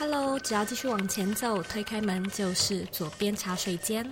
Hello，只要继续往前走，推开门就是左边茶水间。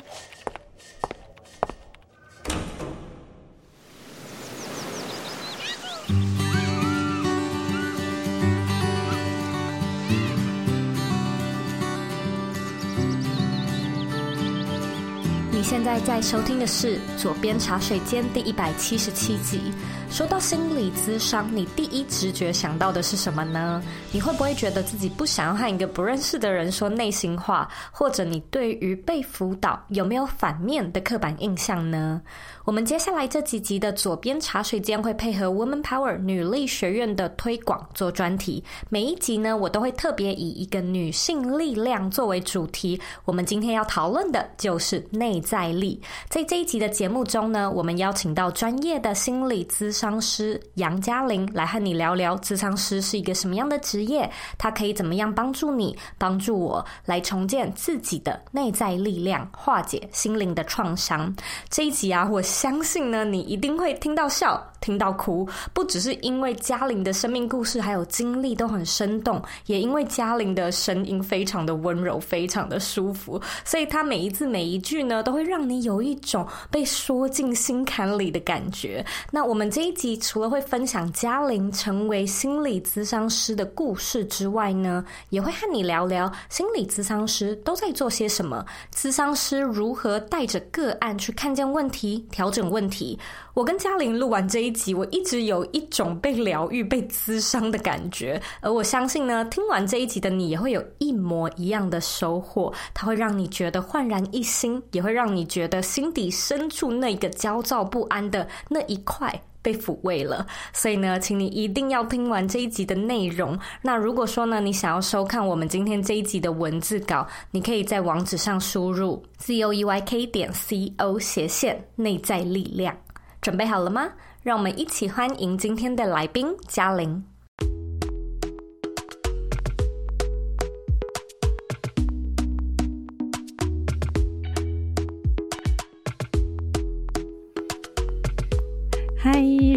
你现在在收听的是《左边茶水间》第一百七十七集。说到心理咨商，你第一直觉想到的是什么呢？你会不会觉得自己不想要和一个不认识的人说内心话？或者你对于被辅导有没有反面的刻板印象呢？我们接下来这几集的左边茶水间会配合 Woman Power 女力学院的推广做专题，每一集呢，我都会特别以一个女性力量作为主题。我们今天要讨论的就是内在力。在这一集的节目中呢，我们邀请到专业的心理咨商师杨嘉玲来和你聊聊，咨商师是一个什么样的职业，他可以怎么样帮助你、帮助我来重建自己的内在力量，化解心灵的创伤。这一集啊，我。相信呢，你一定会听到笑，听到哭，不只是因为嘉玲的生命故事还有经历都很生动，也因为嘉玲的声音非常的温柔，非常的舒服，所以她每一字每一句呢，都会让你有一种被说进心坎里的感觉。那我们这一集除了会分享嘉玲成为心理咨商师的故事之外呢，也会和你聊聊心理咨商师都在做些什么，咨商师如何带着个案去看见问题，调。整问题，我跟嘉玲录完这一集，我一直有一种被疗愈、被咨商的感觉。而我相信呢，听完这一集的你也会有一模一样的收获。它会让你觉得焕然一新，也会让你觉得心底深处那个焦躁不安的那一块被抚慰了。所以呢，请你一定要听完这一集的内容。那如果说呢，你想要收看我们今天这一集的文字稿，你可以在网址上输入 z o e y k 点 c o 斜线内在力量。准备好了吗？让我们一起欢迎今天的来宾嘉玲。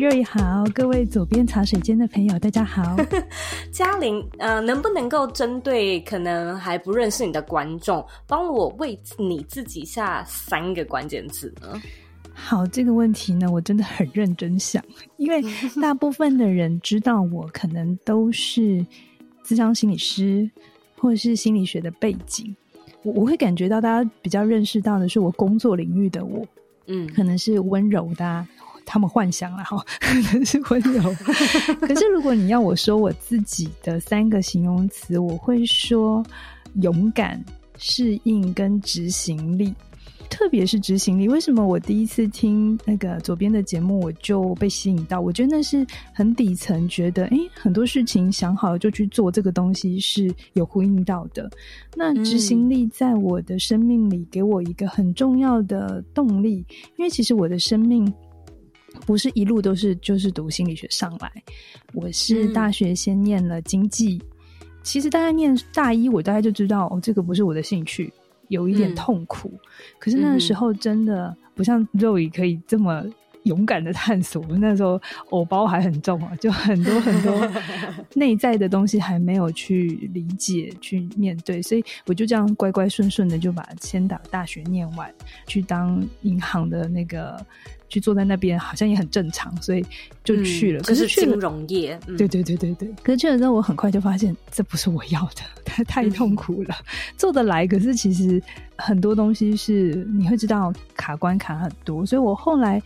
嗨，若仪好，各位左边茶水间的朋友，大家好。嘉玲，呃，能不能够针对可能还不认识你的观众，帮我为你自己下三个关键字呢？好，这个问题呢，我真的很认真想，因为 大部分的人知道我可能都是智商心理师或者是心理学的背景，我我会感觉到大家比较认识到的是我工作领域的我，嗯，可能是温柔的啊。他们幻想了哈，可能是温柔。可是如果你要我说我自己的三个形容词，我会说勇敢、适应跟执行力。特别是执行力，为什么我第一次听那个左边的节目我就被吸引到？我觉得那是很底层，觉得诶，很多事情想好了就去做，这个东西是有呼应到的。那执行力在我的生命里给我一个很重要的动力，因为其实我的生命。不是一路都是就是读心理学上来，我是大学先念了经济，嗯、其实大概念大一，我大概就知道哦，这个不是我的兴趣，有一点痛苦。嗯、可是那个时候真的不像肉姨可以这么勇敢的探索，那时候偶包还很重啊，就很多很多 内在的东西还没有去理解、去面对，所以我就这样乖乖顺顺的就把先把大学念完，去当银行的那个。去坐在那边好像也很正常，所以就去了。嗯、可是金融业，嗯、对对对对对。可是去了之后，我很快就发现这不是我要的，太 太痛苦了。嗯、做得来，可是其实很多东西是你会知道卡关卡很多。所以我后来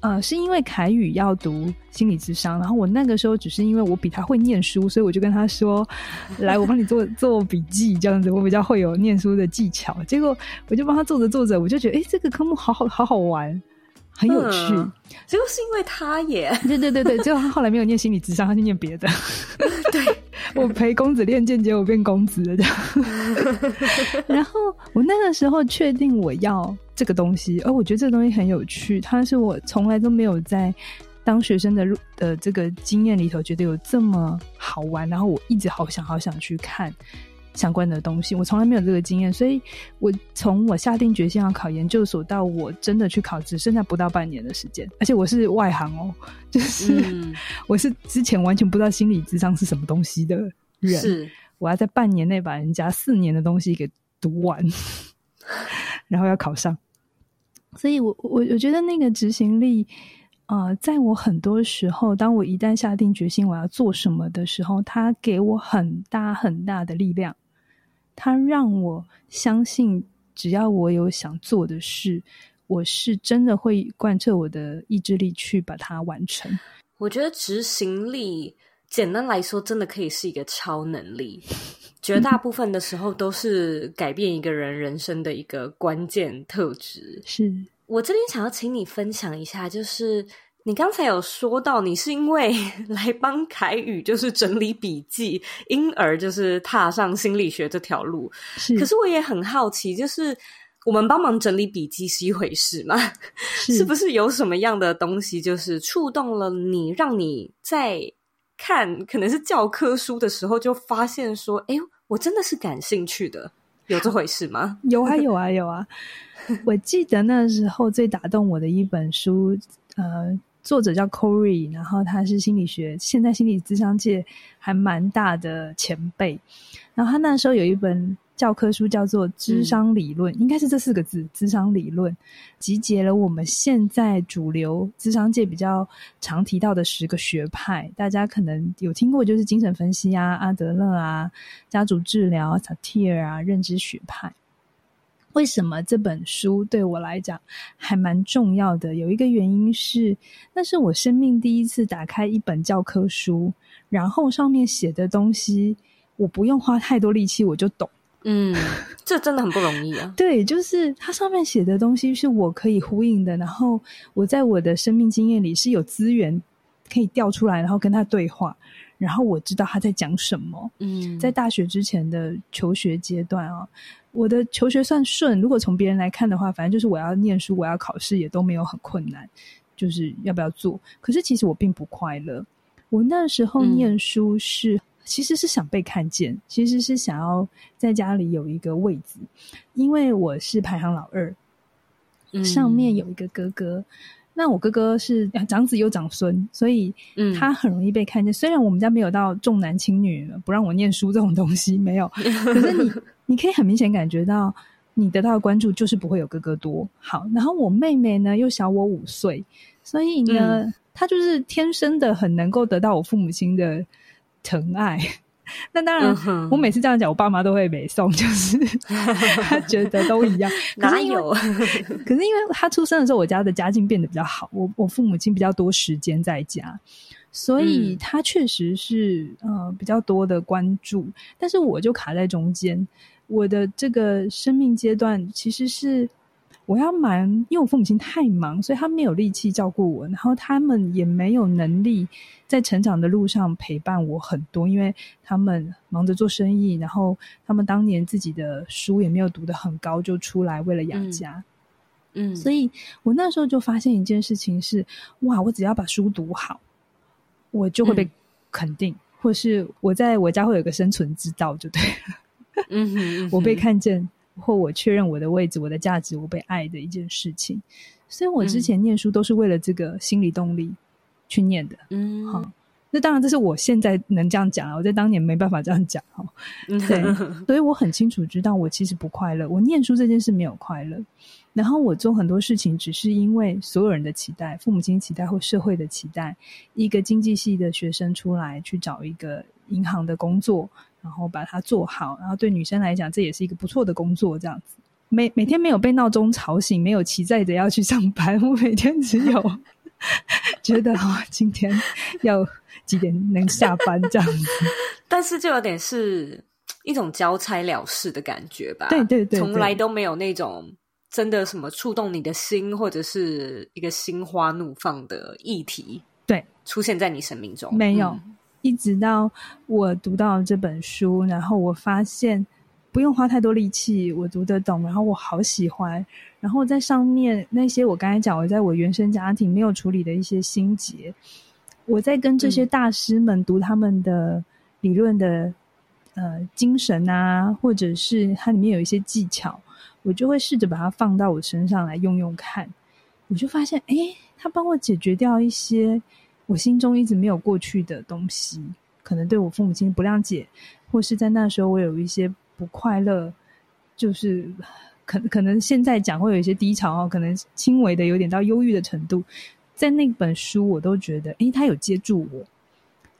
呃是因为凯宇要读心理智商，然后我那个时候只是因为我比他会念书，所以我就跟他说：“ 来，我帮你做做笔记，这样子我比较会有念书的技巧。”结果我就帮他做着做着，我就觉得哎，这个科目好好好好玩。很有趣，嗯，结果是因为他耶。对对对对，结果他后来没有念心理智商，他去念别的。对，我陪公子练剑，结果变公子了这样。然后我那个时候确定我要这个东西，而我觉得这个东西很有趣，它是我从来都没有在当学生的的这个经验里头觉得有这么好玩，然后我一直好想好想去看。相关的东西，我从来没有这个经验，所以我从我下定决心要考研究所到我真的去考，只剩下不到半年的时间，而且我是外行哦，就是、我是之前完全不知道心理智商是什么东西的人，是我要在半年内把人家四年的东西给读完，然后要考上。所以我我我觉得那个执行力，呃，在我很多时候，当我一旦下定决心我要做什么的时候，它给我很大很大的力量。它让我相信，只要我有想做的事，我是真的会贯彻我的意志力去把它完成。我觉得执行力，简单来说，真的可以是一个超能力。绝大部分的时候，都是改变一个人人生的一个关键特质。是我这边想要请你分享一下，就是。你刚才有说到，你是因为 来帮凯宇就是整理笔记，因而就是踏上心理学这条路。是，可是我也很好奇，就是我们帮忙整理笔记是一回事吗？是，是不是有什么样的东西，就是触动了你，让你在看可能是教科书的时候，就发现说，哎，我真的是感兴趣的，有这回事吗？有啊，有啊，有啊！我记得那时候最打动我的一本书，呃。作者叫 Corey，然后他是心理学，现在心理咨商界还蛮大的前辈。然后他那时候有一本教科书叫做《智商理论》，嗯，应该是这四个字“智商理论”，集结了我们现在主流智商界比较常提到的十个学派。大家可能有听过，就是精神分析啊、阿德勒啊、家族治疗、萨提尔啊、认知学派。为什么这本书对我来讲还蛮重要的？有一个原因是，那是我生命第一次打开一本教科书，然后上面写的东西，我不用花太多力气我就懂。嗯，这真的很不容易啊。对，就是它上面写的东西是我可以呼应的，然后我在我的生命经验里是有资源可以调出来，然后跟他对话，然后我知道他在讲什么。嗯，在大学之前的求学阶段啊。我的求学算顺，如果从别人来看的话，反正就是我要念书，我要考试，也都没有很困难，就是要不要做。可是其实我并不快乐。我那时候念书是，嗯、其实是想被看见，其实是想要在家里有一个位置，因为我是排行老二，上面有一个哥哥。嗯那我哥哥是长子又长孙，所以他很容易被看见。嗯、虽然我们家没有到重男轻女，不让我念书这种东西没有，可是你你可以很明显感觉到，你得到的关注就是不会有哥哥多。好，然后我妹妹呢又小我五岁，所以呢，嗯、她就是天生的很能够得到我父母亲的疼爱。那当然，我每次这样讲，我爸妈都会没送，就是 他觉得都一样。哪有？可是因为他出生的时候，我家的家境变得比较好，我我父母亲比较多时间在家，所以他确实是呃比较多的关注。但是我就卡在中间，我的这个生命阶段其实是。我要忙，因为我父母亲太忙，所以他没有力气照顾我，然后他们也没有能力在成长的路上陪伴我很多，因为他们忙着做生意，然后他们当年自己的书也没有读得很高，就出来为了养家。嗯，嗯，所以我那时候就发现一件事情是：哇，我只要把书读好，我就会被肯定，嗯、或是我在我家会有个生存之道，就对了。嗯哼，嗯哼，我被看见。或我确认我的位置、我的价值、我被爱的一件事情，所以我之前念书都是为了这个心理动力去念的。嗯，好，那当然这是我现在能这样讲，我在当年没办法这样讲。哈，对，所以我很清楚知道我其实不快乐，我念书这件事没有快乐，然后我做很多事情只是因为所有人的期待、父母亲期待或社会的期待，一个经济系的学生出来去找一个银行的工作。然后把它做好，然后对女生来讲，这也是一个不错的工作。这样子，每每天没有被闹钟吵醒，没有期待着要去上班，我每天只有 觉得啊、哦，今天要几点能下班这样子。但是就有点是一种交差了事的感觉吧？对对对，对，从来都没有那种真的什么触动你的心，或者是一个心花怒放的议题，对，出现在你生命中没有。嗯一直到我读到这本书，然后我发现不用花太多力气，我读得懂，然后我好喜欢。然后在上面那些我刚才讲，我在我原生家庭没有处理的一些心结，我在跟这些大师们读他们的理论的呃精神啊，或者是它里面有一些技巧，我就会试着把它放到我身上来用用看。我就发现，诶，它帮我解决掉一些。我心中一直没有过去的东西，可能对我父母亲不谅解，或是在那时候我有一些不快乐，就是可可能现在讲会有一些低潮哦，可能轻微的有点到忧郁的程度，在那本书我都觉得，诶，他有接住我，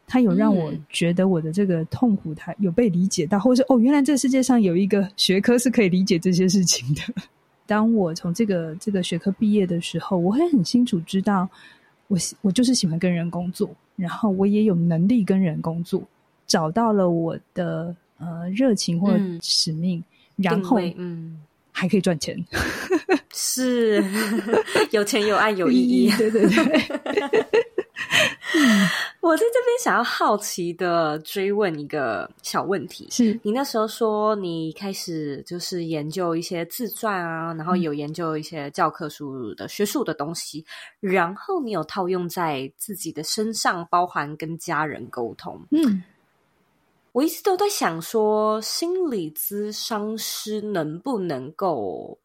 他有让我觉得我的这个痛苦，他有被理解到，或者是哦，原来这个世界上有一个学科是可以理解这些事情的。当我从这个这个学科毕业的时候，我会很清楚知道我，我我就是喜欢跟人工作，然后我也有能力跟人工作，找到了我的呃热情或使命，嗯、然后嗯。还可以赚钱，是 有钱有爱有意义，对对对。我在这边想要好奇的追问一个小问题：是你那时候说你开始就是研究一些自传啊，然后有研究一些教科书的学术的东西，嗯、然后你有套用在自己的身上，包含跟家人沟通。嗯，我一直都在想说，心理咨商师能不能够？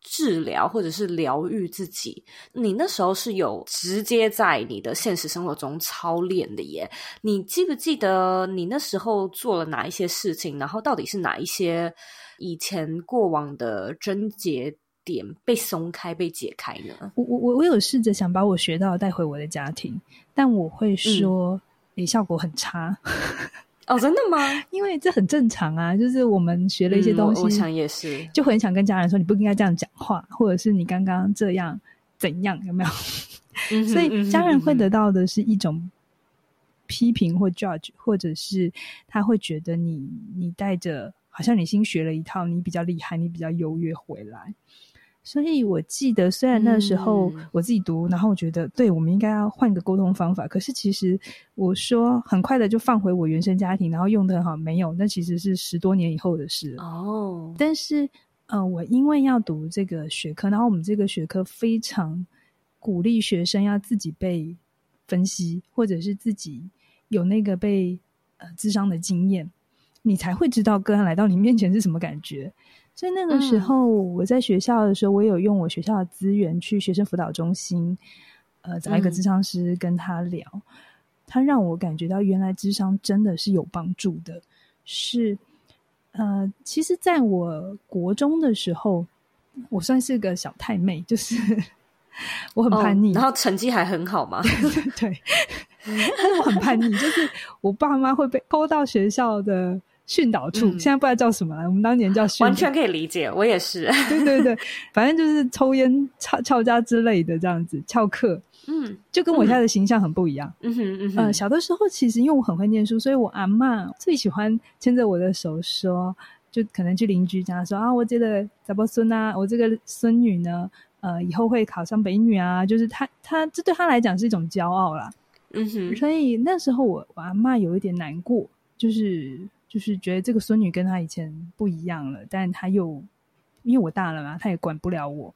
治疗或者是疗愈自己，你那时候是有直接在你的现实生活中操练的耶？你记不记得你那时候做了哪一些事情？然后到底是哪一些以前过往的症结点被松开、被解开呢？我我我有试着想把我学到带回我的家庭，但我会说，诶、嗯，效果很差。哦，真的吗？因为这很正常啊，就是我们学了一些东西，嗯、我，我想也是，就很想跟家人说，你不应该这样讲话，或者是你刚刚这样怎样，有没有？嗯、所以家人会得到的是一种批评或 judge，或者是他会觉得你你带着好像你新学了一套，你比较厉害，你比较优越回来。所以我记得，虽然那时候我自己读，嗯、然后我觉得，对，我们应该要换个沟通方法。可是其实我说很快的就放回我原生家庭，然后用的很好，没有，那其实是十多年以后的事哦。但是，呃，我因为要读这个学科，然后我们这个学科非常鼓励学生要自己被分析，或者是自己有那个被呃智商的经验，你才会知道个案来到你面前是什么感觉。所以那个时候，我在学校的时候，我有用我学校的资源去学生辅导中心，呃，找一个智商师跟他聊，嗯、他让我感觉到原来智商真的是有帮助的。是，呃，其实在我国中的时候，我算是个小太妹，就是 我很叛逆，哦、然后成绩还很好嘛，对，但是我很叛逆，就是我爸妈会被勾到学校的。训导处、嗯、现在不知道叫什么了，我们当年叫训导。完全可以理解，我也是。对对对，反正就是抽烟、翘翘家之类的这样子翘课。嗯，就跟我现在的形象很不一样。嗯哼嗯哼。呃，小的时候其实因为我很会念书，所以我阿妈最喜欢牵着我的手说，就可能去邻居家说啊，我这个怎么孙啊，我这个孙女呢，呃，以后会考上北女啊，就是她她这对她来讲是一种骄傲啦。嗯哼。所以那时候我我阿妈有一点难过，就是。就是觉得这个孙女跟她以前不一样了，但她又因为我大了嘛，她也管不了我。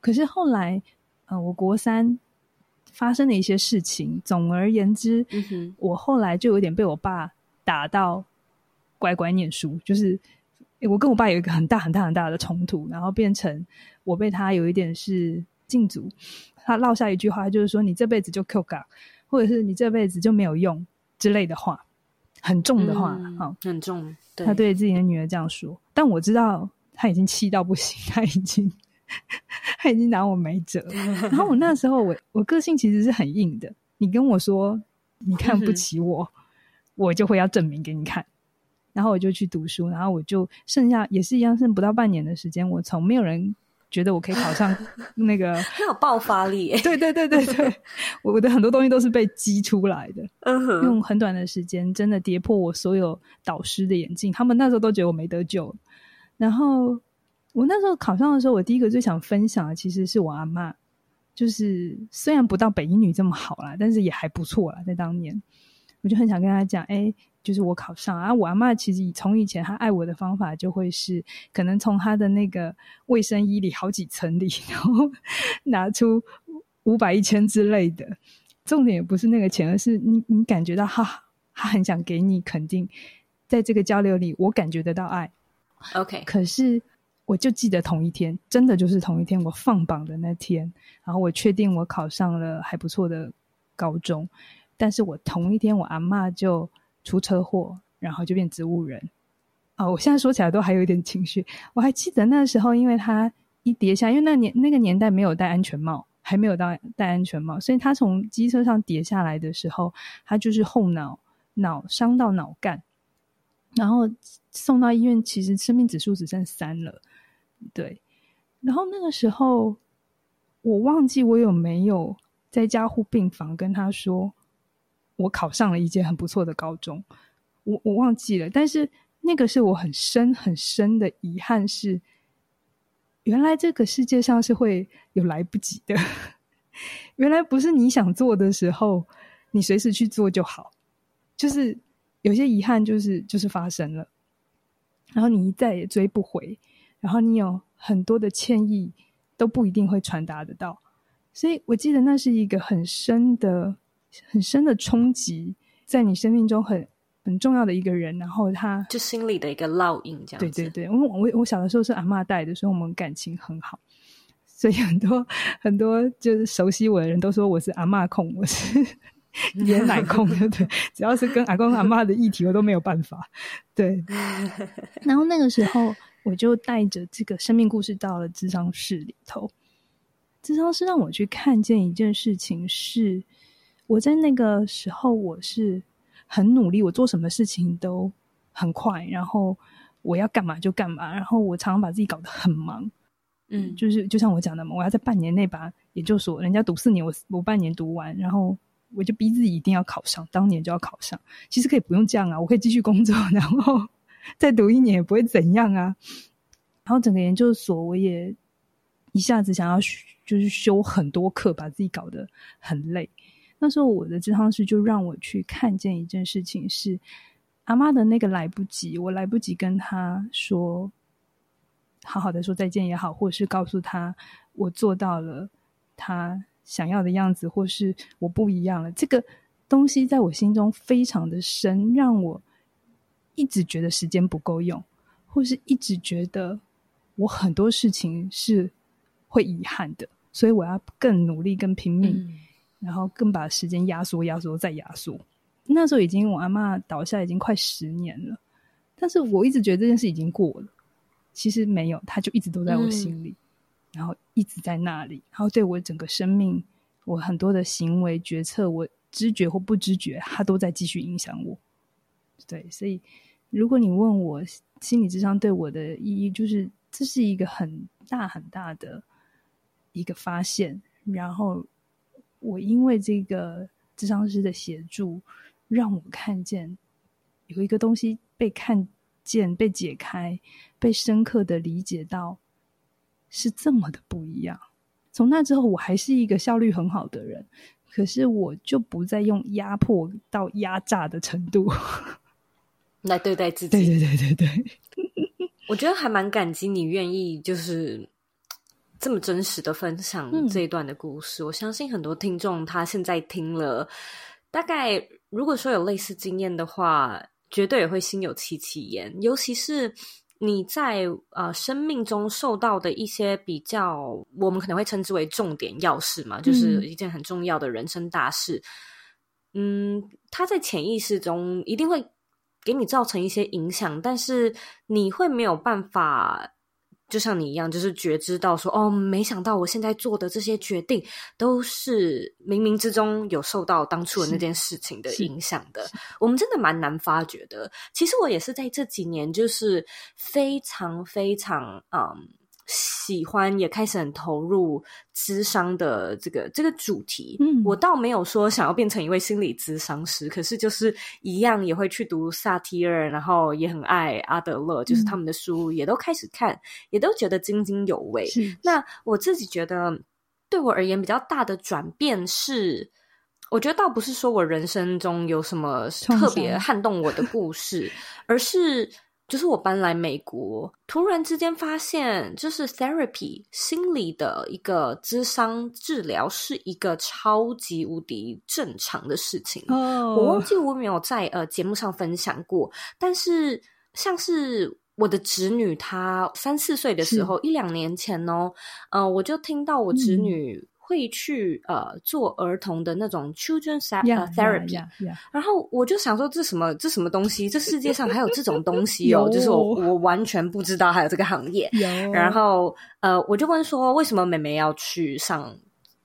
可是后来，呃，我国三发生了一些事情。总而言之，嗯，我后来就有点被我爸打到乖乖念书。就是我跟我爸有一个很大很大很大的冲突，然后变成我被他有一点是禁足。他落下一句话，就是说你这辈子就 Q 嘎，或者是你这辈子就没有用之类的话。很重的话，嗯哦、很重。对，他对自己的女儿这样说，但我知道他已经气到不行，他已经他已经拿我没辙。然后我那时候，我我个性其实是很硬的。你跟我说你看不起我，嗯、我就会要证明给你看。然后我就去读书，然后我就剩下也是一样，剩不到半年的时间，我从没有人。觉得我可以考上那个，很有爆发力。对对对对对，我的很多东西都是被激出来的。嗯哼，用很短的时间，真的跌破我所有导师的眼镜。他们那时候都觉得我没得救。然后我那时候考上的时候，我第一个最想分享的其实是我阿妈。就是虽然不到北一女这么好啦，但是也还不错啦。在当年，我就很想跟他讲，哎。就是我考上啊！我阿妈其实从以前她爱我的方法就会是，可能从她的那个卫生衣里好几层里，然后拿出五百一千之类的。重点也不是那个钱，而是你你感觉到哈，他很想给你肯定，在这个交流里，我感觉得到爱。OK，可是我就记得同一天，真的就是同一天，我放榜的那天，然后我确定我考上了还不错的高中，但是我同一天我阿嬷就。出车祸，然后就变植物人。哦，我现在说起来都还有一点情绪。我还记得那时候，因为他一跌下，因为那年那个年代没有戴安全帽，还没有到戴安全帽，所以他从机车上跌下来的时候，他就是后脑脑伤到脑干，然后送到医院，其实生命指数只剩三了。对，然后那个时候我忘记我有没有在加护病房跟他说，我考上了一间很不错的高中，我我忘记了，但是那个是我很深很深的遗憾是，原来这个世界上是会有来不及的，原来不是你想做的时候，你随时去做就好，就是有些遗憾就是就是发生了，然后你再也追不回，然后你有很多的歉意都不一定会传达得到，所以我记得那是一个很深的。很深的冲击，在你生命中很很重要的一个人，然后他就心里的一个烙印，这样对。对对对，我我我小的时候是阿嬷带的，所以我们感情很好，所以很多很多就是熟悉我的人都说我是阿嬷控，我是 爷奶控，对对？只要是跟阿公阿妈的议题，我都没有办法。对，然后那个时候我就带着这个生命故事到了智商室里头，智商室让我去看见一件事情是。我在那个时候，我是很努力，我做什么事情都很快，然后我要干嘛就干嘛，然后我常常把自己搞得很忙，嗯，就是就像我讲的嘛，我要在半年内把研究所，人家读四年，我我半年读完，然后我就逼自己一定要考上，当年就要考上。其实可以不用这样啊，我可以继续工作，然后再读一年也不会怎样啊。然后整个研究所，我也一下子想要就是修很多课，把自己搞得很累。那时候我的咨商师就让我去看见一件事情，是阿妈的那个来不及，我来不及跟他说，好好的说再见也好，或是告诉他我做到了他想要的样子，或是我不一样了。这个东西在我心中非常的深，让我一直觉得时间不够用，或是一直觉得我很多事情是会遗憾的，所以我要更努力、更拼命。然后更把时间压缩、压缩再压缩。那时候已经我阿妈倒下已经快十年了，但是我一直觉得这件事已经过了。其实没有，它就一直都在我心里，嗯、然后一直在那里，然后对我整个生命，我很多的行为决策，我知觉或不知觉，它都在继续影响我。对，所以如果你问我心理智商对我的意义，就是这是一个很大很大的一个发现，然后。我因为这个智商师的协助，让我看见有一个东西被看见、被解开、被深刻的理解到，是这么的不一样。从那之后，我还是一个效率很好的人，可是我就不再用压迫到压榨的程度 来对待自己。对对对对对，我觉得还蛮感激你愿意就是。这么真实的分享这一段的故事，嗯，我相信很多听众他现在听了，大概如果说有类似经验的话，绝对也会心有戚戚焉。尤其是你在呃生命中受到的一些比较，我们可能会称之为重点要事嘛，就是一件很重要的人生大事。嗯，嗯，他在潜意识中一定会给你造成一些影响，但是你会没有办法。就像你一样，就是觉知到说，哦，没想到我现在做的这些决定，都是冥冥之中有受到当初的那件事情的影响的。我们真的蛮难发觉的。其实我也是在这几年，就是非常非常嗯。喜欢也开始很投入智商的这个这个主题，嗯，我倒没有说想要变成一位心理咨商师，可是就是一样也会去读萨提尔，然后也很爱阿德勒，就是他们的书也都开始看，嗯、也都觉得津津有味。那我自己觉得，对我而言比较大的转变是，我觉得倒不是说我人生中有什么特别撼动我的故事，而是。就是我搬来美国，突然之间发现，就是 therapy 心理的一个智商治疗是一个超级无敌正常的事情。Oh. 我忘记我没有在呃节目上分享过，但是像是我的侄女，她三四岁的时候，一两年前哦，呃，我就听到我侄女会去呃做儿童的那种 children yeah, therapy，、yeah, yeah, yeah. 然后我就想说这什么这什么东西？这世界上还有这种东西哦？就是我我完全不知道还有这个行业。然后呃，我就问说为什么妹妹要去上？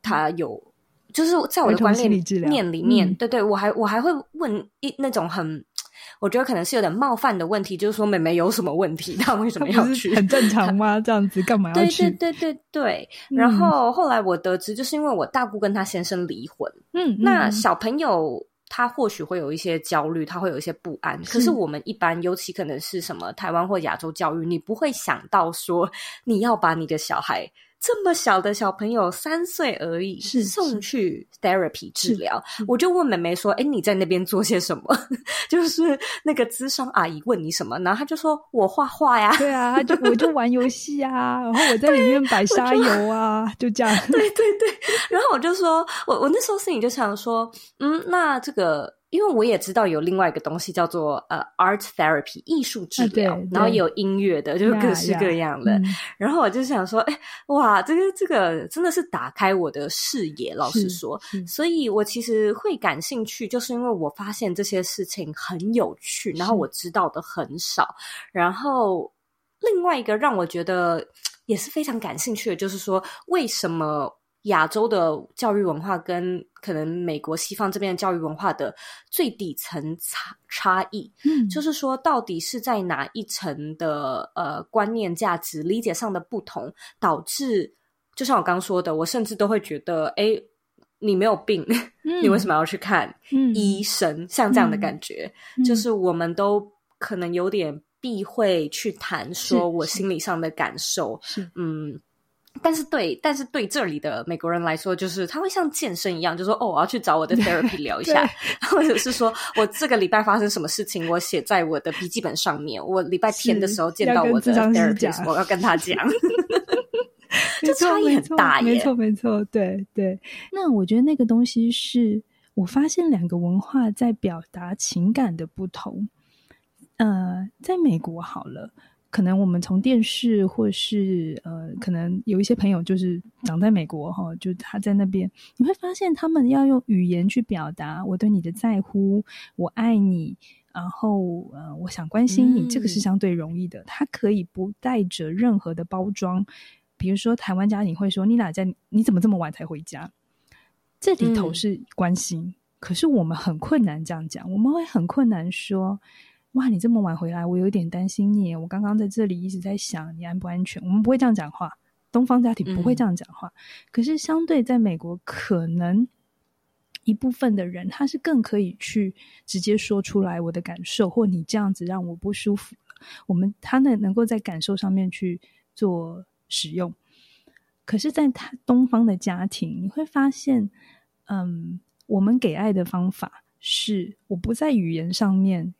她有就是在我的观念念里面，嗯、对对，我还我还会问一那种很。我觉得可能是有点冒犯的问题，就是说妹妹有什么问题？她为什么要去？很正常吗？这样子干嘛要去？对对对对对。然后后来我得知，就是因为我大姑跟她先生离婚，嗯，那小朋友他或许会有一些焦虑，他会有一些不安。可是我们一般，尤其可能是什么台湾或亚洲教育，你不会想到说你要把你的小孩。这么小的小朋友，三岁而已，是送去 therapy 治疗。我就问妹妹说：“哎，你在那边做些什么？” 就是那个咨商阿姨问你什么，然后她就说：“我画画呀。”对啊，就 我就玩游戏啊，然后我在里面摆沙游啊，就，就这样。对对对，然后我就说，我我那时候心里就想说，嗯，那这个。因为我也知道有另外一个东西叫做呃 art therapy 艺术治疗，啊、然后也有音乐的，就是各式各样的。Yeah, yeah, 然后我就想说，哎、欸，哇，这个这个真的是打开我的视野。老实说，所以我其实会感兴趣，就是因为我发现这些事情很有趣，然后我知道的很少。然后另外一个让我觉得也是非常感兴趣的，就是说为什么？亚洲的教育文化跟可能美国西方这边的教育文化的最底层差差异，嗯，就是说到底是在哪一层的呃观念、价值、理解上的不同，导致就像我刚说的，我甚至都会觉得，哎，你没有病，嗯、你为什么要去看医生？嗯、像这样的感觉，嗯、就是我们都可能有点避讳去谈说我心理上的感受，是。嗯。但是对，但是对这里的美国人来说，就是他会像健身一样，就说哦，我要去找我的 therapy 聊一下，或者是说我这个礼拜发生什么事情，我写在我的笔记本上面。我礼拜天的时候见到我的 therapist，我要跟他讲，这差异很大耶。没错，没错，对对。那我觉得那个东西是我发现两个文化在表达情感的不同。呃，在美国好了。可能我们从电视，或是呃，可能有一些朋友就是长在美国哈，就他在那边，你会发现他们要用语言去表达我对你的在乎，我爱你，然后呃，我想关心你，嗯、这个是相对容易的。他可以不带着任何的包装，比如说台湾家庭会说你哪在？你怎么这么晚才回家？这里头是关心，嗯、可是我们很困难这样讲，我们会很困难说。哇，你这么晚回来，我有点担心你。我刚刚在这里一直在想你安不安全。我们不会这样讲话，东方家庭不会这样讲话。嗯、可是相对在美国，可能一部分的人他是更可以去直接说出来我的感受，或你这样子让我不舒服了。我们他呢能够在感受上面去做使用。可是，在他东方的家庭，你会发现，嗯，我们给爱的方法是我不在语言上面。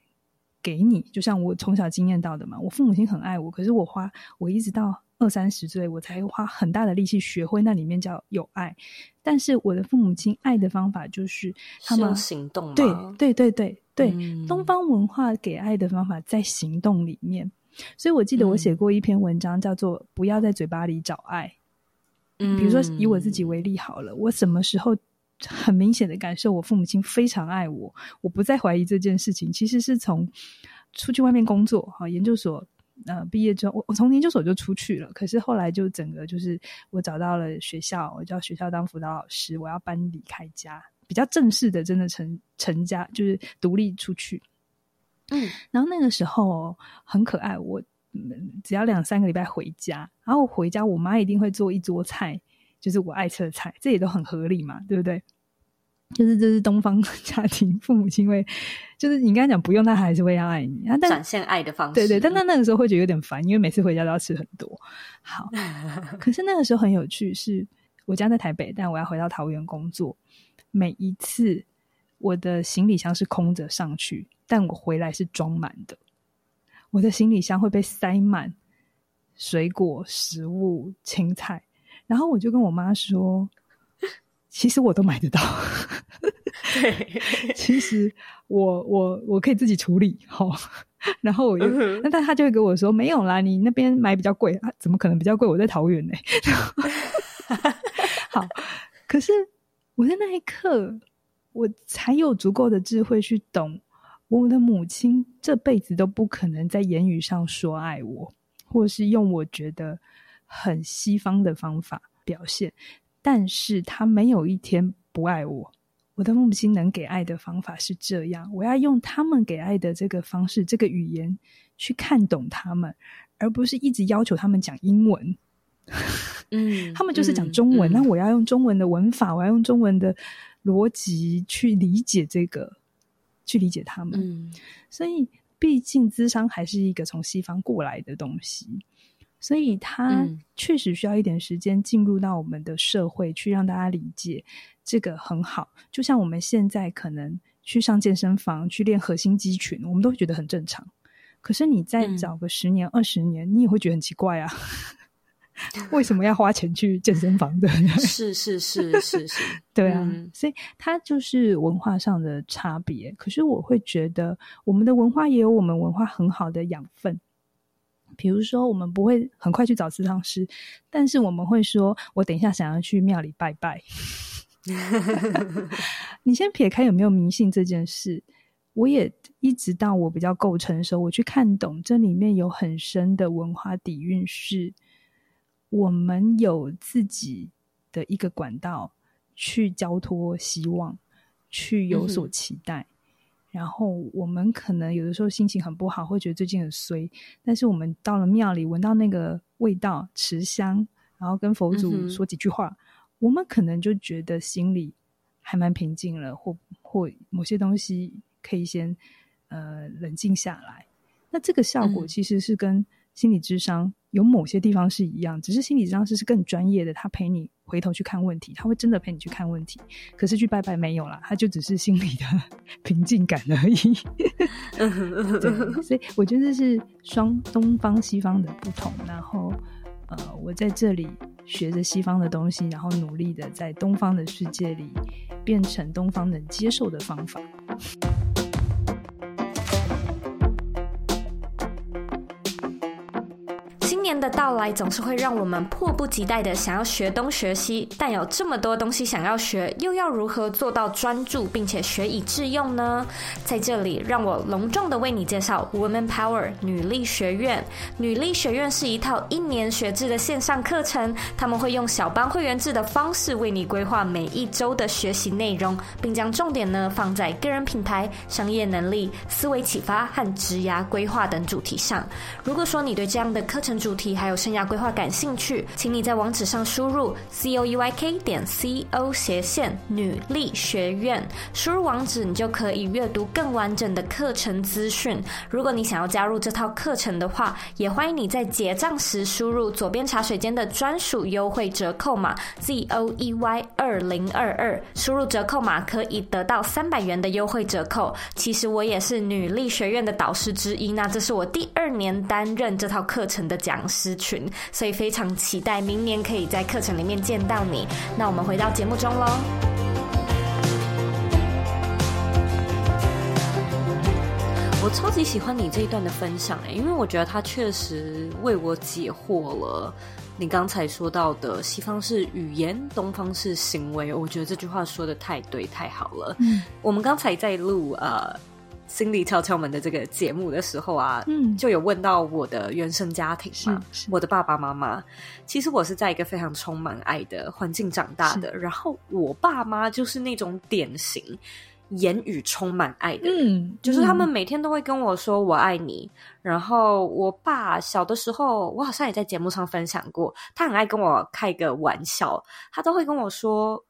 给你，就像我从小经验到的嘛。我父母亲很爱我，可是我花我一直到二三十岁，我才花很大的力气学会那里面叫有爱。但是我的父母亲爱的方法就是他们行动，对对对对对，嗯、东方文化给爱的方法在行动里面。所以我记得我写过一篇文章，叫做《不要在嘴巴里找爱》。嗯，比如说以我自己为例好了，我什么时候？很明显的感受，我父母亲非常爱我，我不再怀疑这件事情。其实是从出去外面工作，哈，研究所呃毕业之后，我我从研究所就出去了。可是后来就整个就是我找到了学校，我叫学校当辅导老师，我要搬离开家，比较正式的，真的成成家，就是独立出去。嗯，然后那个时候很可爱，我只要两三个礼拜回家，然后回家我妈一定会做一桌菜。就是我爱吃的菜，这也都很合理嘛，对不对？就是这是东方 家庭父母亲会，就是你刚才讲不用，他还是会要爱你，啊、但展现爱的方式。对对，但他那个时候会觉得有点烦，因为每次回家都要吃很多。好，可是那个时候很有趣，是我家在台北，但我要回到桃园工作，每一次我的行李箱是空着上去，但我回来是装满的，我的行李箱会被塞满水果、食物、青菜。然后我就跟我妈说，其实我都买得到，对，其实我我我可以自己处理，好。然后我就，那、但他就会跟我说，没有啦，你那边买比较贵啊，怎么可能比较贵？我在桃园呢。好，可是我在那一刻，我才有足够的智慧去懂，我的母亲这辈子都不可能在言语上说爱我，或是用我觉得很西方的方法表现，但是他没有一天不爱我。我的母亲能给爱的方法是这样，我要用他们给爱的这个方式、这个语言去看懂他们，而不是一直要求他们讲英文。嗯，他们就是讲中文，那、嗯、我要用中文的文法，我要用中文的逻辑去理解这个，去理解他们。嗯，所以毕竟智商还是一个从西方过来的东西，所以它确实需要一点时间进入到我们的社会，去让大家理解。这个很好，就像我们现在可能去上健身房去练核心肌群，我们都会觉得很正常。可是你再找个十年、二十年，你也会觉得很奇怪啊！为什么要花钱去健身房的？是是是是是，对啊。所以它就是文化上的差别。可是我会觉得，我们的文化也有我们文化很好的养分。比如说，我们不会很快去找咨商师，但是我们会说：“我等一下想要去庙里拜拜。”你先撇开有没有迷信这件事，我也一直到我比较够成熟，我去看懂这里面有很深的文化底蕴，是我们有自己的一个管道去交托希望，去有所期待。嗯、然后我们可能有的时候心情很不好，会觉得最近很衰，但是我们到了庙里，闻到那个味道，持香，然后跟佛祖说几句话。嗯我们可能就觉得心里还蛮平静了，或或某些东西可以先呃冷静下来。那这个效果其实是跟心理智商有某些地方是一样，嗯、只是心理智商师是更专业的，他陪你回头去看问题，他会真的陪你去看问题。可是去拜拜没有啦，他就只是心里的 平静感而已。对，所以我觉得这是双东方西方的不同。然后呃，我在这里。学着西方的东西，然后努力的在东方的世界里变成东方能接受的方法。的到来总是会让我们迫不及待的想要学东学西，但有这么多东西想要学，又要如何做到专注并且学以致用呢？在这里，让我隆重的为你介绍 Woman Power 女力学院。女力学院是一套一年学制的线上课程，他们会用小班会员制的方式为你规划每一周的学习内容，并将重点呢放在个人品牌、商业能力、思维启发和职涯规划等主题上。如果说你对这样的课程主题还有生涯规划感兴趣，请你在网址上输入 c o e y k 点 c o 斜线女力学院，输入网址你就可以阅读更完整的课程资讯。如果你想要加入这套课程的话，也欢迎你在结账时输入左边茶水间的专属优惠折扣码 z o e y 二零二二，输入折扣码可以得到三百元的优惠折扣。其实我也是女力学院的导师之一，那这是我第二年担任这套课程的讲。师群，所以非常期待明年可以在课程里面见到你。那我们回到节目中喽。我超级喜欢你这一段的分享诶，因为我觉得它确实为我解惑了你刚才说到的西方是语言，东方是行为。我觉得这句话说的太对，太好了。嗯，我们刚才在录呃。心理敲敲门的这个节目的时候啊，嗯，就有问到我的原生家庭嘛，我的爸爸妈妈。其实我是在一个非常充满爱的环境长大的，然后我爸妈就是那种典型言语充满爱的人，嗯，就是他们每天都会跟我说我爱你。然后我爸小的时候，我好像也在节目上分享过，他很爱跟我开一个玩笑，他都会跟我说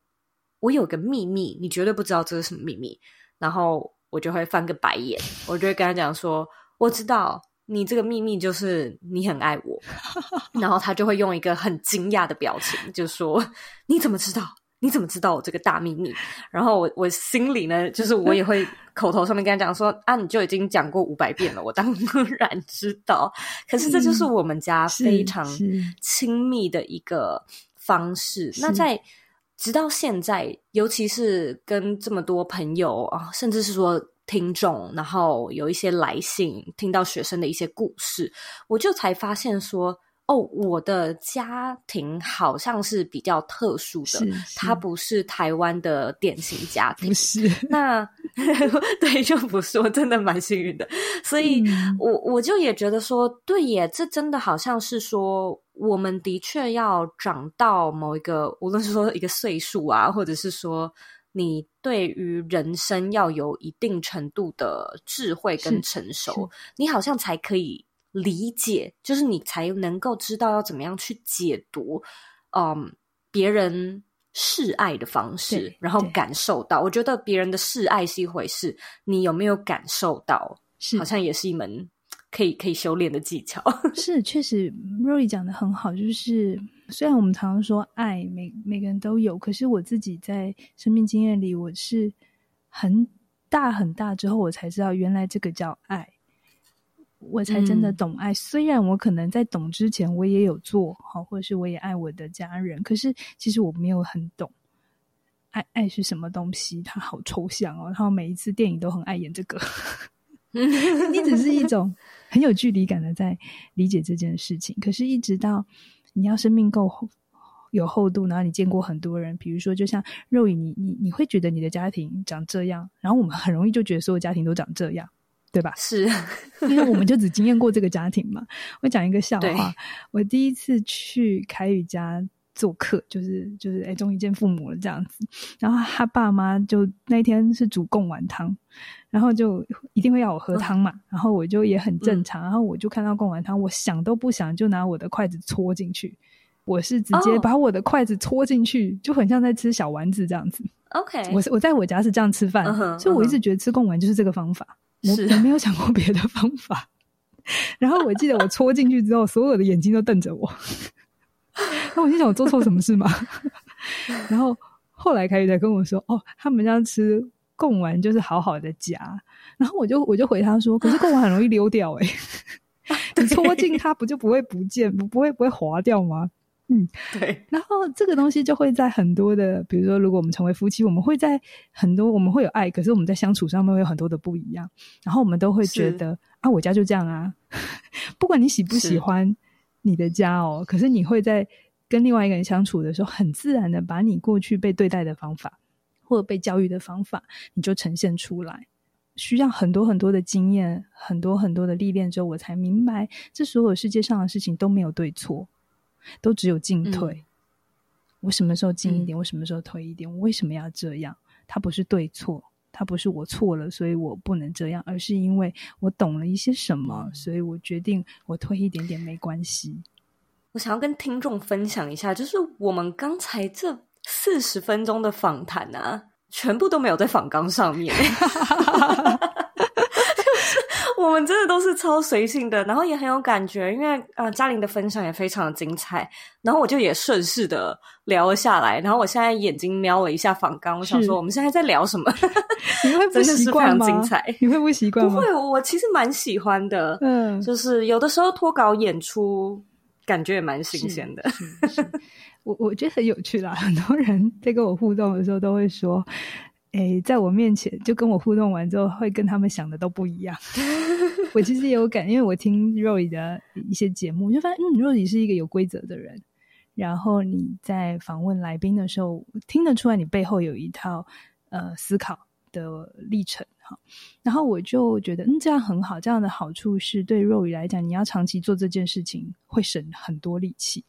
我有个秘密，你绝对不知道这是什么秘密，然后。我就会翻个白眼，我就会跟他讲说：“我知道你这个秘密就是你很爱我。”然后他就会用一个很惊讶的表情，就说：“你怎么知道？你怎么知道我这个大秘密？”然后我我心里呢，就是我也会口头上面跟他讲说：“啊，你就已经讲过五百遍了，我当然知道。”可是这就是我们家非常亲密的一个方式。那在直到现在，尤其是跟这么多朋友啊，甚至是说听众，然后有一些来信，听到学生的一些故事，我就才发现说，哦，我的家庭好像是比较特殊的，它不是台湾的典型家庭，是。那 对，就不是，我真的蛮幸运的，所以、嗯、我我就也觉得说，对耶，这真的好像是说，我们的确要长到某一个，无论是说一个岁数啊，或者是说你对于人生要有一定程度的智慧跟成熟，你好像才可以。理解，就是你才能够知道要怎么样去解读，嗯，别人示爱的方式，然后感受到。我觉得别人的示爱是一回事，你有没有感受到，是好像也是一门可以可以修炼的技巧。是，确实，Roy 讲的很好。就是虽然我们常常说爱，每每个人都有，可是我自己在生命经验里，我是很大很大之后，我才知道原来这个叫爱。我才真的懂爱，嗯，虽然我可能在懂之前我也有做好，或者是我也爱我的家人，可是其实我没有很懂爱爱是什么东西，它好抽象哦。然后每一次电影都很爱演这个，你只是一种很有距离感的在理解这件事情。可是，一直到你要生命够厚有厚度，然后你见过很多人，比如说就像肉影，你你你会觉得你的家庭长这样，然后我们很容易就觉得所有家庭都长这样。对吧？是，因为我们就只经验过这个家庭嘛。我讲一个笑话，我第一次去凯宇家做客，就是就是哎，终于见父母了这样子。然后他爸妈就那一天是煮贡丸汤，然后就一定会要我喝汤嘛。嗯、然后我就也很正常，然后我就看到贡丸汤，我想都不想就拿我的筷子戳进去。我是直接把我的筷子戳进去，哦，就很像在吃小丸子这样子。OK，我是我在我家是这样吃饭，嗯，所以我一直觉得吃贡丸就是这个方法。我我没有想过别的方法，然后我记得我戳进去之后，所有的眼睛都瞪着我。那我心想，我做错什么事吗？然后后来凯宇才跟我说：“哦，他们家吃贡丸就是好好的夹。”然后我就我就回他说：“可是贡丸很容易溜掉诶、欸、你戳进它不就不会不见，不不会不会滑掉吗？”嗯，对。然后这个东西就会在很多的，比如说，如果我们成为夫妻，我们会在很多我们会有爱，可是我们在相处上面会有很多的不一样。然后我们都会觉得啊，我家就这样啊，不管你喜不喜欢你的家哦，可是你会在跟另外一个人相处的时候，很自然的把你过去被对待的方法或者被教育的方法，你就呈现出来。需要很多很多的经验，很多很多的历练之后，我才明白，这所有世界上的事情都没有对错。都只有进退，嗯，我什么时候进一点，嗯，我什么时候退一点，我为什么要这样？它不是对错，它不是我错了，所以我不能这样，而是因为我懂了一些什么，所以我决定我退一点点没关系。我想要跟听众分享一下，就是我们刚才这四十分钟的访谈啊，全部都没有在访纲上面。我们真的都是超随性的，然后也很有感觉，因为啊嘉玲的分享也非常的精彩，然后我就也顺势的聊了下来，然后我现在眼睛瞄了一下访纲，我想说我们现在在聊什么？你会不 习惯吗？真的是非常精彩，你会不习惯吗？不会，我其实蛮喜欢的，嗯，就是有的时候脱稿演出，感觉也蛮新鲜的。我我觉得很有趣啦，很多人在跟我互动的时候都会说。诶，在我面前就跟我互动完之后，会跟他们想的都不一样。我其实也有感，因为我听 Roy 的一些节目，就发现，嗯，Roy 是一个有规则的人。然后你在访问来宾的时候，听得出来你背后有一套呃思考的历程哈。然后我就觉得，嗯，这样很好。这样的好处是对 Roy 来讲，你要长期做这件事情会省很多力气，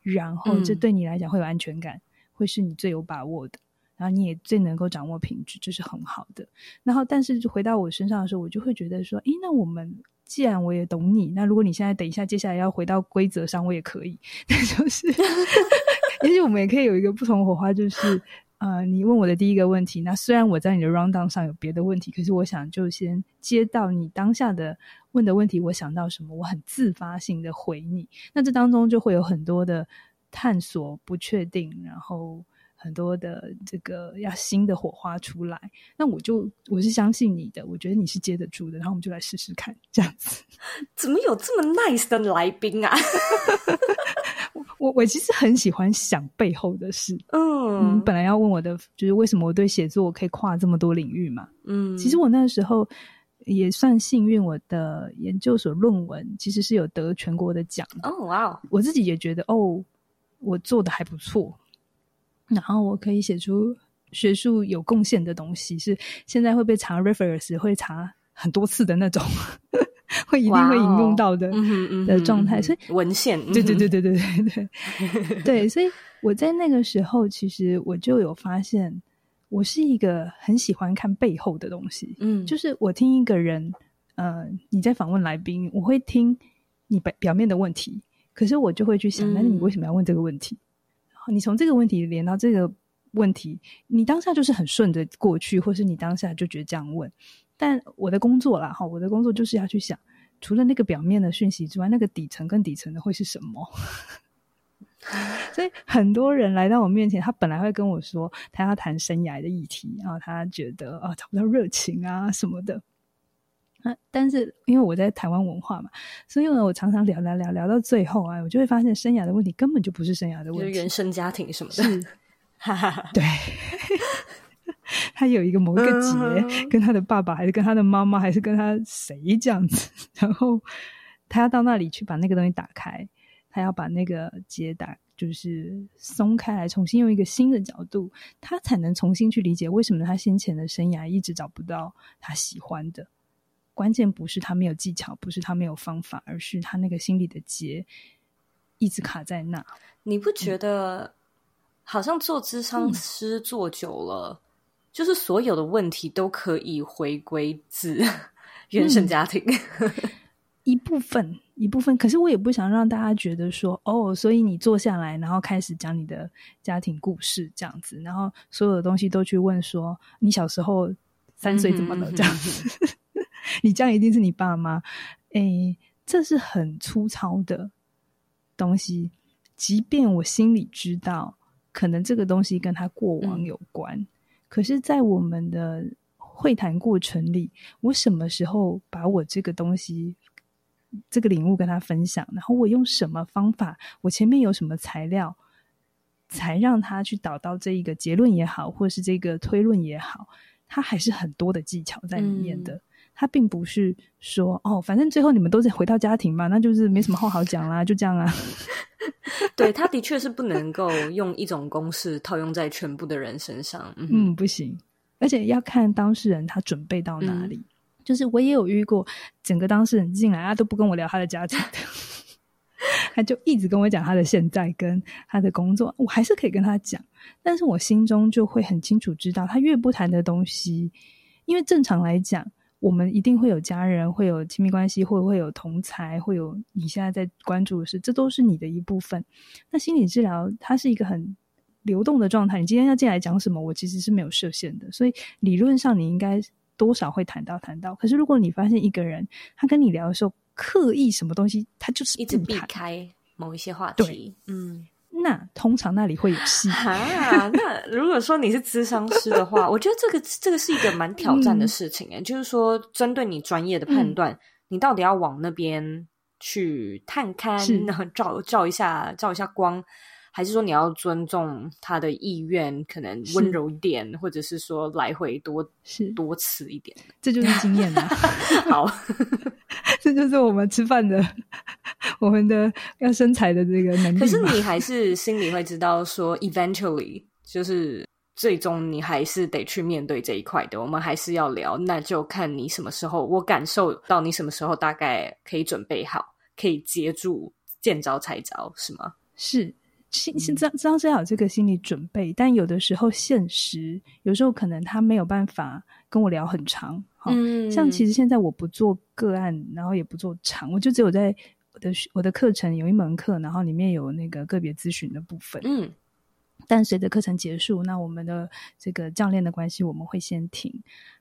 然后这对你来讲会有安全感，会是你最有把握的。然后你也最能够掌握品质，这是很好的。然后，但是回到我身上的时候，我就会觉得说：诶，那我们既然我也懂你，那如果你现在等一下接下来要回到规则上，我也可以。那就是，也许我们也可以有一个不同火花，就是呃，你问我的第一个问题，那虽然我在你的 rundown 上有别的问题，可是我想就先接到你当下的问的问题，我想到什么，我很自发性的回你。那这当中就会有很多的探索、不确定，然后。很多的这个要新的火花出来，那我就我是相信你的，我觉得你是接得住的，然后我们就来试试看，这样子。怎么有这么 nice 的来宾啊？我我其实很喜欢想背后的事。嗯，嗯，本来要问我的就是为什么我对写作可以跨这么多领域嘛？嗯，其实我那个时候也算幸运，我的研究所论文其实是有得全国的奖。哦，哇！我自己也觉得哦，我做的还不错。然后我可以写出学术有贡献的东西，是现在会被查 reference 会查很多次的那种，会一定会引用到的嗯的状态，所以文献，对对对对对 对对，所以我在那个时候其实我就有发现。我是一个很喜欢看背后的东西，嗯，就是我听一个人呃你在访问来宾，我会听你表表面的问题，可是我就会去想，那你为什么要问这个问题？你从这个问题连到这个问题，你当下就是很顺着过去，或是你当下就觉得这样问。但我的工作啦，哈，我的工作就是要去想，除了那个表面的讯息之外，那个底层跟底层的会是什么？所以很多人来到我面前，他本来会跟我说他要谈生涯的议题，然后他觉得啊找不到热情啊什么的。啊，但是因为我在台湾文化嘛，所以呢，我常常聊聊聊聊到最后啊，我就会发现生涯的问题根本就不是生涯的问题，就是原生家庭什么的。是，对，他有一个某一个结，跟他的爸爸，还是跟他的妈妈，还是跟他谁这样子，然后他要到那里去把那个东西打开。他要把那个结打，就是松开来，重新用一个新的角度，他才能重新去理解为什么他先前的生涯一直找不到他喜欢的。关键不是他没有技巧，不是他没有方法，而是他那个心里的结一直卡在那。你不觉得好像做咨商师做久了，嗯、就是所有的问题都可以回归自 原生家庭？嗯 一部分，一部分，可是我也不想让大家觉得说，哦，所以你坐下来，然后开始讲你的家庭故事这样子，然后所有的东西都去问说，你小时候三岁怎么了？这样子，嗯、你这样一定是你爸妈，诶，这是很粗糙的东西，即便我心里知道，可能这个东西跟他过往有关，嗯、可是，在我们的会谈过程里，我什么时候把我这个东西。这个领悟跟他分享，然后我用什么方法？我前面有什么材料，才让他去导到这一个结论也好，或是这个推论也好，他还是很多的技巧在里面的。嗯、他并不是说哦，反正最后你们都是回到家庭嘛，那就是没什么话好讲啦，就这样啊。对，他的确是不能够用一种公式套用在全部的人身上。嗯，嗯，不行，而且要看当事人他准备到哪里。嗯就是我也有遇过，整个当事人进来，他都不跟我聊他的家庭的，他就一直跟我讲他的现在跟他的工作，我还是可以跟他讲，但是我心中就会很清楚知道，他越不谈的东西，因为正常来讲，我们一定会有家人，会有亲密关系，会会有同才，会有你现在在关注的事，这都是你的一部分。那心理治疗它是一个很流动的状态，你今天要进来讲什么，我其实是没有设限的，所以理论上你应该。多少会谈到谈到，可是如果你发现一个人他跟你聊的时候刻意什么东西，他就是一直避开某一些话题，嗯，那通常那里会有戏啊。那如果说你是咨商师的话，我觉得这个这个是一个蛮挑战的事情哎、欸嗯、就是说针对你专业的判断，嗯、你到底要往那边去探勘，然后照照一下照一下光。还是说你要尊重他的意愿，可能温柔一点，或者是说来回多是多次一点，这就是经验啊。好，这就是我们吃饭的，我们的要身材的这个能力。可是你还 是心里会知道说，eventually 就是最终你还是得去面对这一块的。我们还是要聊，那就看你什么时候，我感受到你什么时候大概可以准备好，可以接住，见招拆招，是吗？是。心心这这是要有这个心理准备，但有的时候现实，有时候可能他没有办法跟我聊很长。嗯，像其实现在我不做个案，然后也不做长，我就只有在我的我的课程有一门课，然后里面有那个个别咨询的部分。嗯，但随着课程结束，那我们的这个教练的关系我们会先停。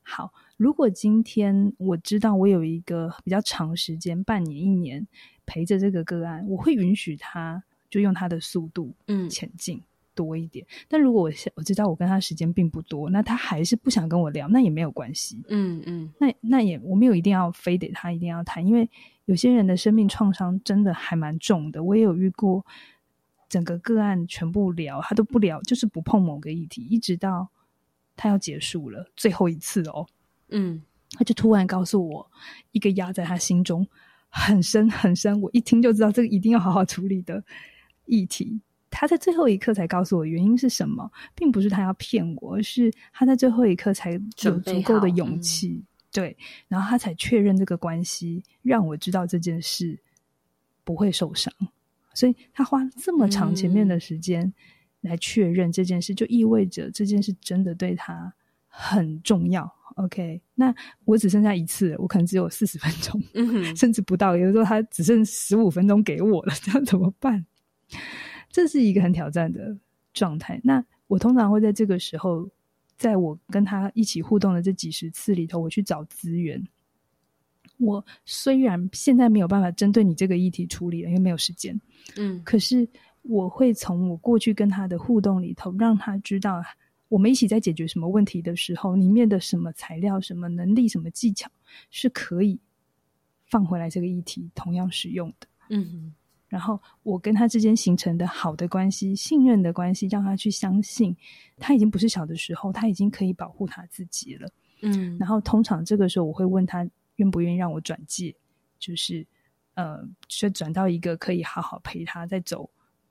好，如果今天我知道我有一个比较长时间，半年一年陪着这个个案，我会允许他。就用他的速度，嗯，前进多一点。嗯、但如果我我知道我跟他时间并不多，那他还是不想跟我聊，那也没有关系，嗯嗯。那那也我没有一定要非得他一定要谈，因为有些人的生命创伤真的还蛮重的。我也有遇过，整个个案全部聊，他都不聊，就是不碰某个议题，一直到他要结束了最后一次哦，嗯，他就突然告诉我一个压在他心中很深很深，我一听就知道这个一定要好好处理的议题。他在最后一刻才告诉我原因是什么，并不是他要骗我，而是他在最后一刻才有足够的勇气，嗯、对，然后他才确认这个关系，让我知道这件事不会受伤。所以他花这么长前面的时间来确认这件事，嗯、就意味着这件事真的对他很重要。OK，那我只剩下一次，我可能只有四十分钟，嗯、甚至不到。有时候他只剩十五分钟给我了，这样怎么办？这是一个很挑战的状态。那我通常会在这个时候，在我跟他一起互动的这几十次里头，我去找资源。我虽然现在没有办法针对你这个议题处理了，因为没有时间，嗯，可是我会从我过去跟他的互动里头，让他知道。我们一起在解决什么问题的时候，里面的什么材料、什么能力、什么技巧是可以放回来这个议题同样使用的。嗯哼，然后我跟他之间形成的好的关系、信任的关系，让他去相信他已经不是小的时候，他已经可以保护他自己了。嗯，然后通常这个时候我会问他愿不愿意让我转介，就是呃，就转到一个可以好好陪他再走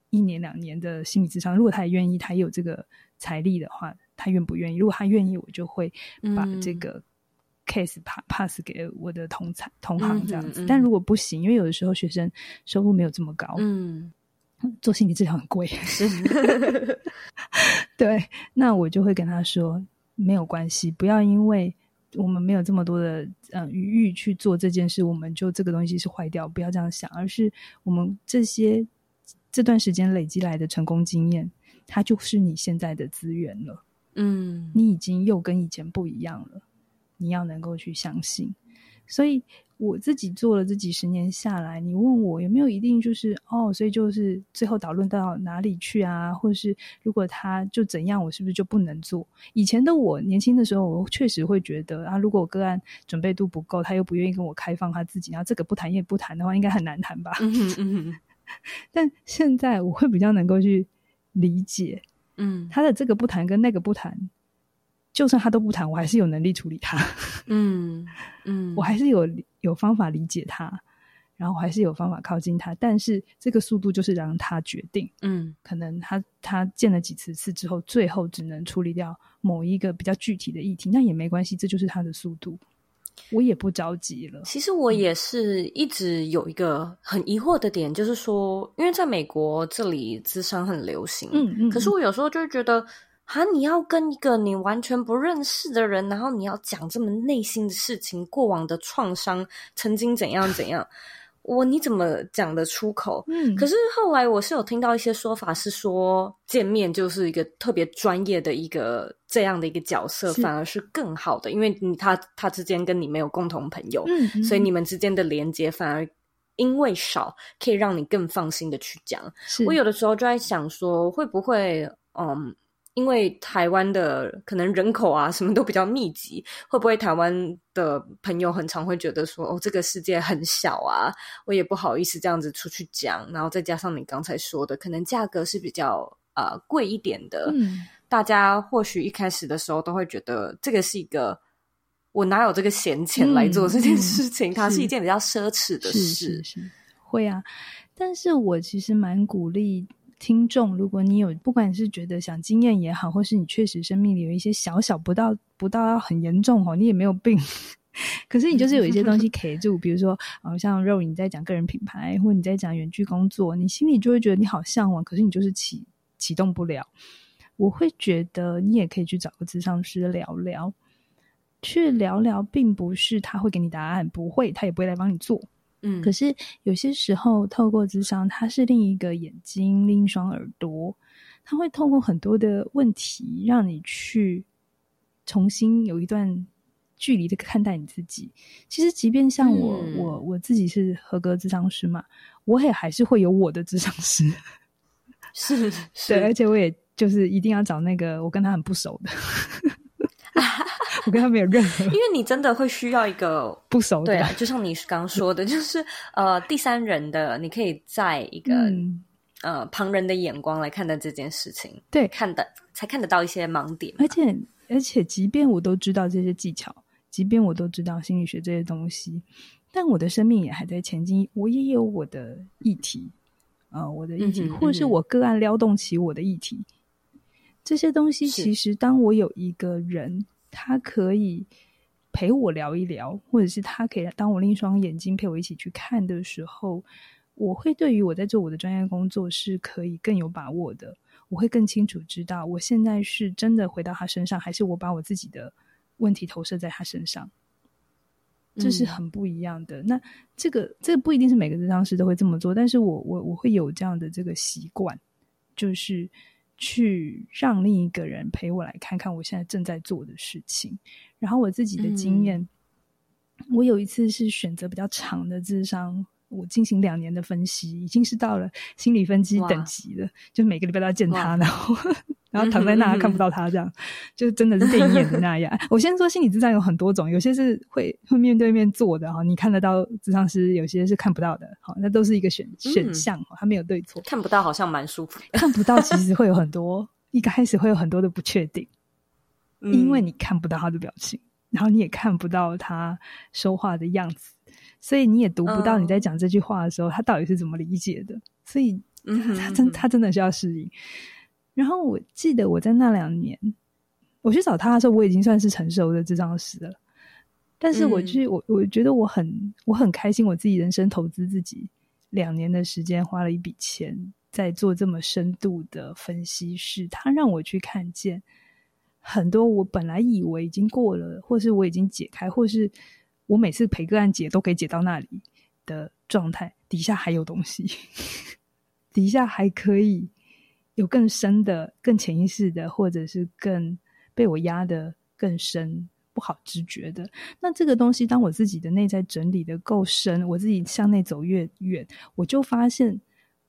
一年两年的心理智商。如果他也愿意，他也有这个。财力的话，他愿不愿意？如果他愿意，我就会把这个 case pass 给我的同才同行这样子。嗯嗯嗯、但如果不行，因为有的时候学生收入没有这么高，嗯，做心理治疗很贵，是 对，那我就会跟他说没有关系，不要因为我们没有这么多的嗯余裕去做这件事，我们就这个东西是坏掉，不要这样想，而是我们这些这段时间累积来的成功经验。它就是你现在的资源了，嗯，你已经又跟以前不一样了，你要能够去相信。所以我自己做了这几十年下来，你问我有没有一定就是哦，所以就是最后导论到哪里去啊？或者是如果他就怎样，我是不是就不能做？以前的我年轻的时候，我确实会觉得啊，如果我个案准备度不够，他又不愿意跟我开放他自己，然后这个不谈也不谈的话，应该很难谈吧？嗯哼嗯哼。但现在我会比较能够去。理解，嗯，他的这个不谈跟那个不谈，就算他都不谈，我还是有能力处理他，嗯嗯，我还是有有方法理解他，然后还是有方法靠近他，但是这个速度就是让他决定，嗯，可能他他见了几次次之后，最后只能处理掉某一个比较具体的议题，那也没关系，这就是他的速度。我也不着急了。其实我也是一直有一个很疑惑的点，就是说，因为在美国这里智商很流行，嗯嗯，可是我有时候就会觉得，哈，你要跟一个你完全不认识的人，然后你要讲这么内心的事情，过往的创伤，曾经怎样怎样。我你怎么讲得出口？嗯，可是后来我是有听到一些说法，是说见面就是一个特别专业的一个这样的一个角色，反而是更好的，因为你他他之间跟你没有共同朋友，嗯，嗯，所以你们之间的连接反而因为少，可以让你更放心的去讲。我有的时候就在想说，会不会嗯。因为台湾的可能人口啊什么都比较密集，会不会台湾的朋友很常会觉得说，哦，这个世界很小啊，我也不好意思这样子出去讲。然后再加上你刚才说的，可能价格是比较呃贵一点的，嗯，大家或许一开始的时候都会觉得这个是一个我哪有这个闲钱来做这件事情，它是一件比较奢侈的事，是，是，是，会啊。但是我其实蛮鼓励。听众，如果你有不管是觉得想经验也好，或是你确实生命里有一些小小不到不到很严重哦，你也没有病，可是你就是有一些东西 卡住，比如说，呃，像肉你在讲个人品牌，或你在讲远距工作，你心里就会觉得你好向往，可是你就是启启动不了。我会觉得你也可以去找个咨商师聊聊，去聊聊，并不是他会给你答案，不会，他也不会来帮你做。嗯，可是有些时候透过智商，它是另一个眼睛，另一双耳朵，它会透过很多的问题，让你去重新有一段距离的看待你自己。其实，即便像我，嗯、我我自己是合格智商师嘛，我也还是会有我的智商师，是，是，对，而且我也就是一定要找那个我跟他很不熟的。我跟他没有任何，因为你真的会需要一个 不熟的，对啊，就像你刚刚说的，就是呃第三人的，你可以在一个、嗯、呃旁人的眼光来看待这件事情，对，看的才看得到一些盲点，而且而且，即便我都知道这些技巧，即便我都知道心理学这些东西，但我的生命也还在前进，我也有我的议题，呃，我的议题，嗯，或者是我个案撩动起我的议题，这些东西其实，当我有一个人，他可以陪我聊一聊，或者是他可以当我另一双眼睛陪我一起去看的时候，我会对于我在做我的专业工作是可以更有把握的，我会更清楚知道我现在是真的回到他身上，还是我把我自己的。问题投射在他身上，这是很不一样的。嗯、那这个这个不一定是每个咨商师都会这么做，但是我我我会有这样的这个习惯，就是去让另一个人陪我来看看我现在正在做的事情。然后我自己的经验，嗯、我有一次是选择比较长的智商，我进行两年的分析，已经是到了心理分析等级了，就每个礼拜都要见他，然后。然后躺在那看不到他，这样就真的是电影演的那样。我先说心理咨商有很多种，有些是会会面对面做的哈，你看得到咨商师，有些是看不到的，好，那都是一个选选项，他没有对错。看不到好像蛮舒服，看不到其实会有很多，一开始会有很多的不确定，因为你看不到他的表情，然后你也看不到他说话的样子，所以你也读不到你在讲这句话的时候他到底是怎么理解的，所以他他真他真的需要适应。然后我记得我在那两年，我去找他的时候，我已经算是成熟的智商师了。但是我去，我我觉得我很我很开心，我自己人生投资自己两年的时间，花了一笔钱在做这么深度的分析，是他让我去看见很多我本来以为已经过了，或是我已经解开，或是我每次陪个案解都可以解到那里的状态，底下还有东西，底下还可以。有更深的、更潜意识的，或者是更被我压得更深、不好直觉的。那这个东西，当我自己的内在整理得够深，我自己向内走越远，我就发现，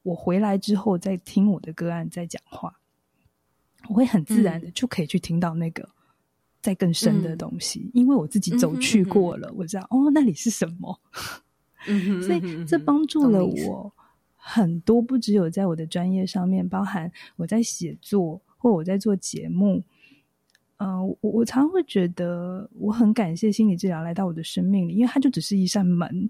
我回来之后再听我的个案在讲话，我会很自然的就可以去听到那个在更深的东西，嗯、因为我自己走去过了，嗯、哼哼我知道哦，那里是什么。嗯 哼嗯哼所以这帮助了我。很多不只有在我的专业上面，包含我在写作或我在做节目，嗯、呃，我我常常会觉得我很感谢心理治疗来到我的生命里，因为它就只是一扇门，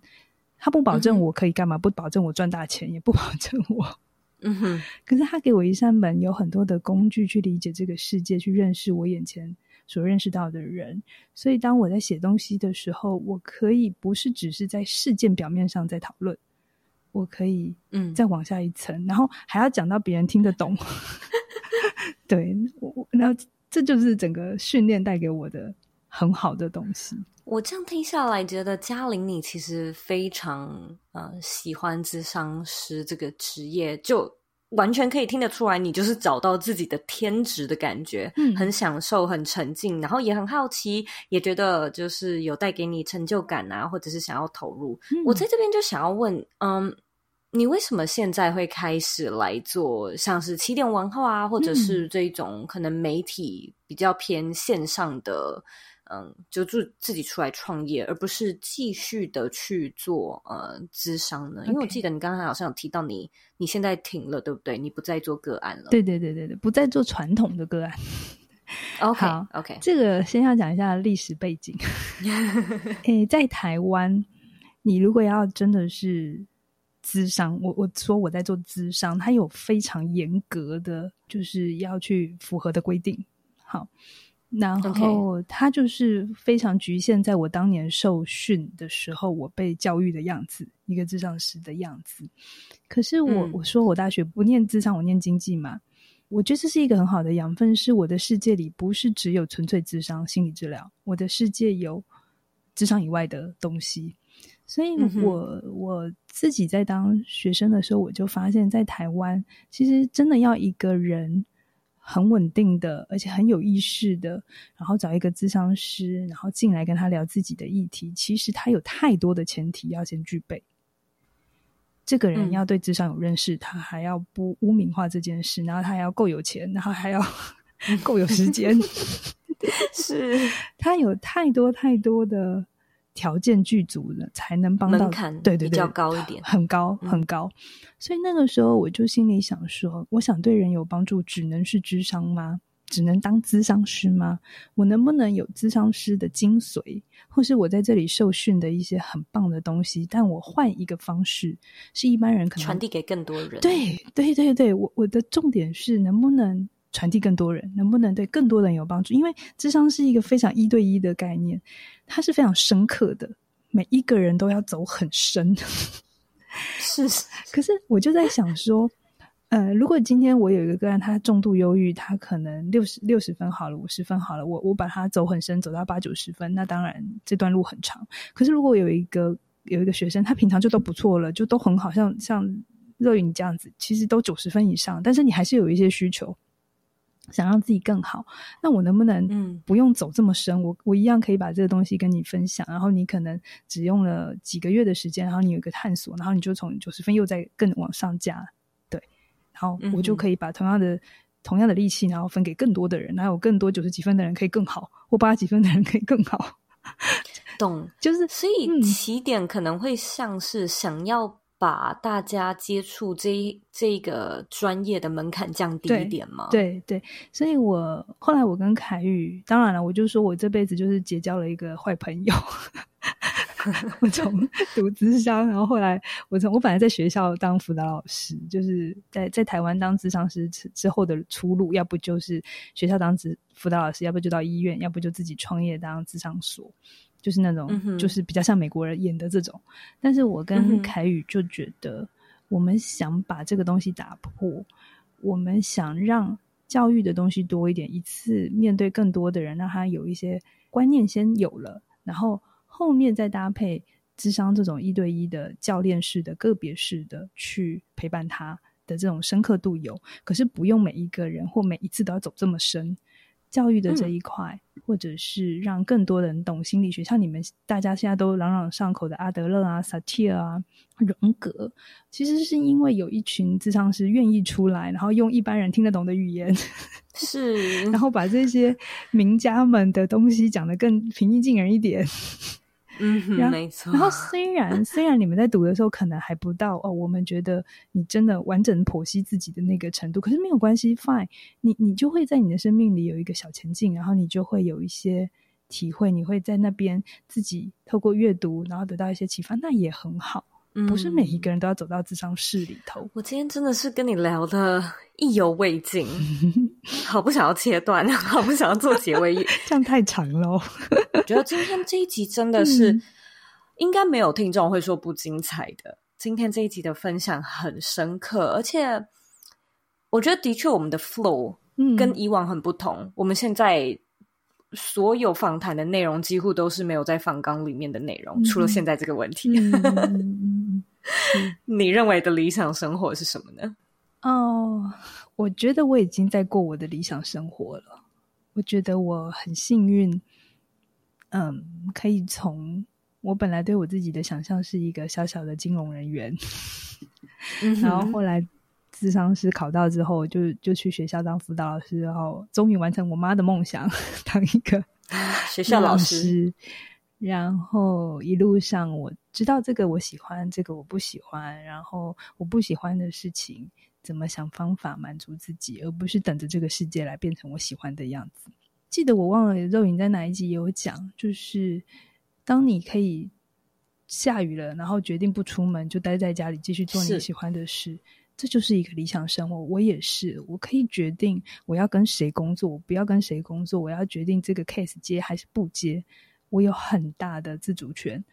它不保证我可以干嘛，嗯、不保证我赚大钱，也不保证我，嗯哼，可是他给我一扇门，有很多的工具去理解这个世界，去认识我眼前所认识到的人，所以当我在写东西的时候，我可以不是只是在事件表面上在讨论。我可以，嗯，再往下一层，嗯、然后还要讲到别人听得懂。对，我，那这就是整个训练带给我的很好的东西。我这样听下来，觉得嘉玲你其实非常呃喜欢智商师这个职业，就完全可以听得出来，你就是找到自己的天职的感觉，嗯，很享受，很沉浸，然后也很好奇，也觉得就是有带给你成就感啊，或者是想要投入。嗯、我在这边就想要问，嗯。你为什么现在会开始来做像是起点文化啊，或者是这种可能媒体比较偏线上的，嗯，嗯，就自自己出来创业，而不是继续的去做呃咨商呢？因为我记得你刚才好像有提到你你现在停了，对不对？你不再做个案了？对对对对对，不再做传统的个案。OK OK，这个先要讲一下历史背景。诶、欸，在台湾，你如果要真的是。咨商，我我说我在做咨商，它有非常严格的，就是要去符合的规定。好，然后它就是非常局限在我当年受训的时候，我被教育的样子，一个智商师的样子。可是我、嗯、我说我大学不念智商，我念经济嘛，我觉得这是一个很好的养分，是我的世界里不是只有纯粹智商心理治疗，我的世界有智商以外的东西。所以我，我、嗯、我自己在当学生的时候，我就发现，在台湾，其实真的要一个人很稳定的，而且很有意识的，然后找一个咨商师，然后进来跟他聊自己的议题，其实他有太多的前提要先具备。这个人要对智商有认识，嗯、他还要不污名化这件事，然后他还要够有钱，然后还要 够有时间，是他有太多太多的。条件具足的才能帮到，门槛对对对，比较高一点，很高很高。嗯、所以那个时候我就心里想说，我想对人有帮助，只能是智商吗？只能当咨商师吗？我能不能有咨商师的精髓，或是我在这里受训的一些很棒的东西？但我换一个方式，是一般人可能传递给更多人。对对对对，我我的重点是能不能传递更多人，能不能对更多人有帮助？因为智商是一个非常一对一的概念，它是非常深刻的，每一个人都要走很深。是，是，可是我就在想说。呃，如果今天我有一个个案，他重度忧郁，他可能六十六十分好了，五十分好了，我我把他走很深，走到八九十分，那当然这段路很长。可是如果有一个有一个学生，他平常就都不错了，就都很好，像像热云这样子，其实都九十分以上，但是你还是有一些需求，想让自己更好，那我能不能嗯不用走这么深？嗯、我我一样可以把这个东西跟你分享，然后你可能只用了几个月的时间，然后你有一个探索，然后你就从九十分又再更往上加。对然后我就可以把同样的、嗯、同样的力气，然后分给更多的人，然后有更多九十几分的人可以更好，或八十几分的人可以更好。懂，就是所以起点可能会像是想要把大家接触这一这个专业的门槛降低一点吗？对对，所以我后来我跟凯宇，当然了，我就说我这辈子就是结交了一个坏朋友。我从 读资商，然后后来我从我本来在学校当辅导老师，就是在在台湾当咨商师之后的出路，要不就是学校当咨辅导老师，要不就到医院，要不就自己创业当咨商所，就是那种、嗯、就是比较像美国人演的这种。但是我跟凯宇就觉得，我们想把这个东西打破，我们想让教育的东西多一点，一次面对更多的人，让他有一些观念先有了，然后。后面再搭配智商这种一对一的教练式的个别式的去陪伴他的这种深刻度有，可是不用每一个人或每一次都要走这么深。教育的这一块，嗯、或者是让更多人懂心理学，像你们大家现在都朗朗上口的阿德勒啊、萨提尔啊、荣格，其实是因为有一群智商师愿意出来，然后用一般人听得懂的语言，是，然后把这些名家们的东西讲得更平易近人一点。嗯，没错。然后虽然虽然你们在读的时候可能还不到哦，我们觉得你真的完整剖析自己的那个程度，可是没有关系，fine。你你就会在你的生命里有一个小前进，然后你就会有一些体会，你会在那边自己透过阅读，然后得到一些启发，那也很好。不是每一个人都要走到智商室里头。我今天真的是跟你聊的意犹未尽，好不想要切断，好不想要做结尾，这样太长了。我觉得今天这一集真的是，应该没有听众会说不精彩的。今天这一集的分享很深刻，而且我觉得的确我们的 flow 跟以往很不同。嗯、我们现在所有访谈的内容几乎都是没有在访纲里面的内容，嗯、除了现在这个问题。嗯 你认为的理想生活是什么呢？哦，我觉得我已经在过我的理想生活了。我觉得我很幸运，嗯，可以从我本来对我自己的想象是一个小小的金融人员，嗯、然后后来咨商师考到之后就，就就去学校当辅导老师，然后终于完成我妈的梦想，当一个 学校老师。然后一路上我知道这个我喜欢，这个我不喜欢。然后我不喜欢的事情，怎么想方法满足自己，而不是等着这个世界来变成我喜欢的样子。记得我忘了肉影在哪一集有讲，就是当你可以下雨了，然后决定不出门，就待在家里继续做你喜欢的事，是这就是一个理想生活。我也是，我可以决定我要跟谁工作，我不要跟谁工作，我要决定这个 case 接还是不接。我有很大的自主权，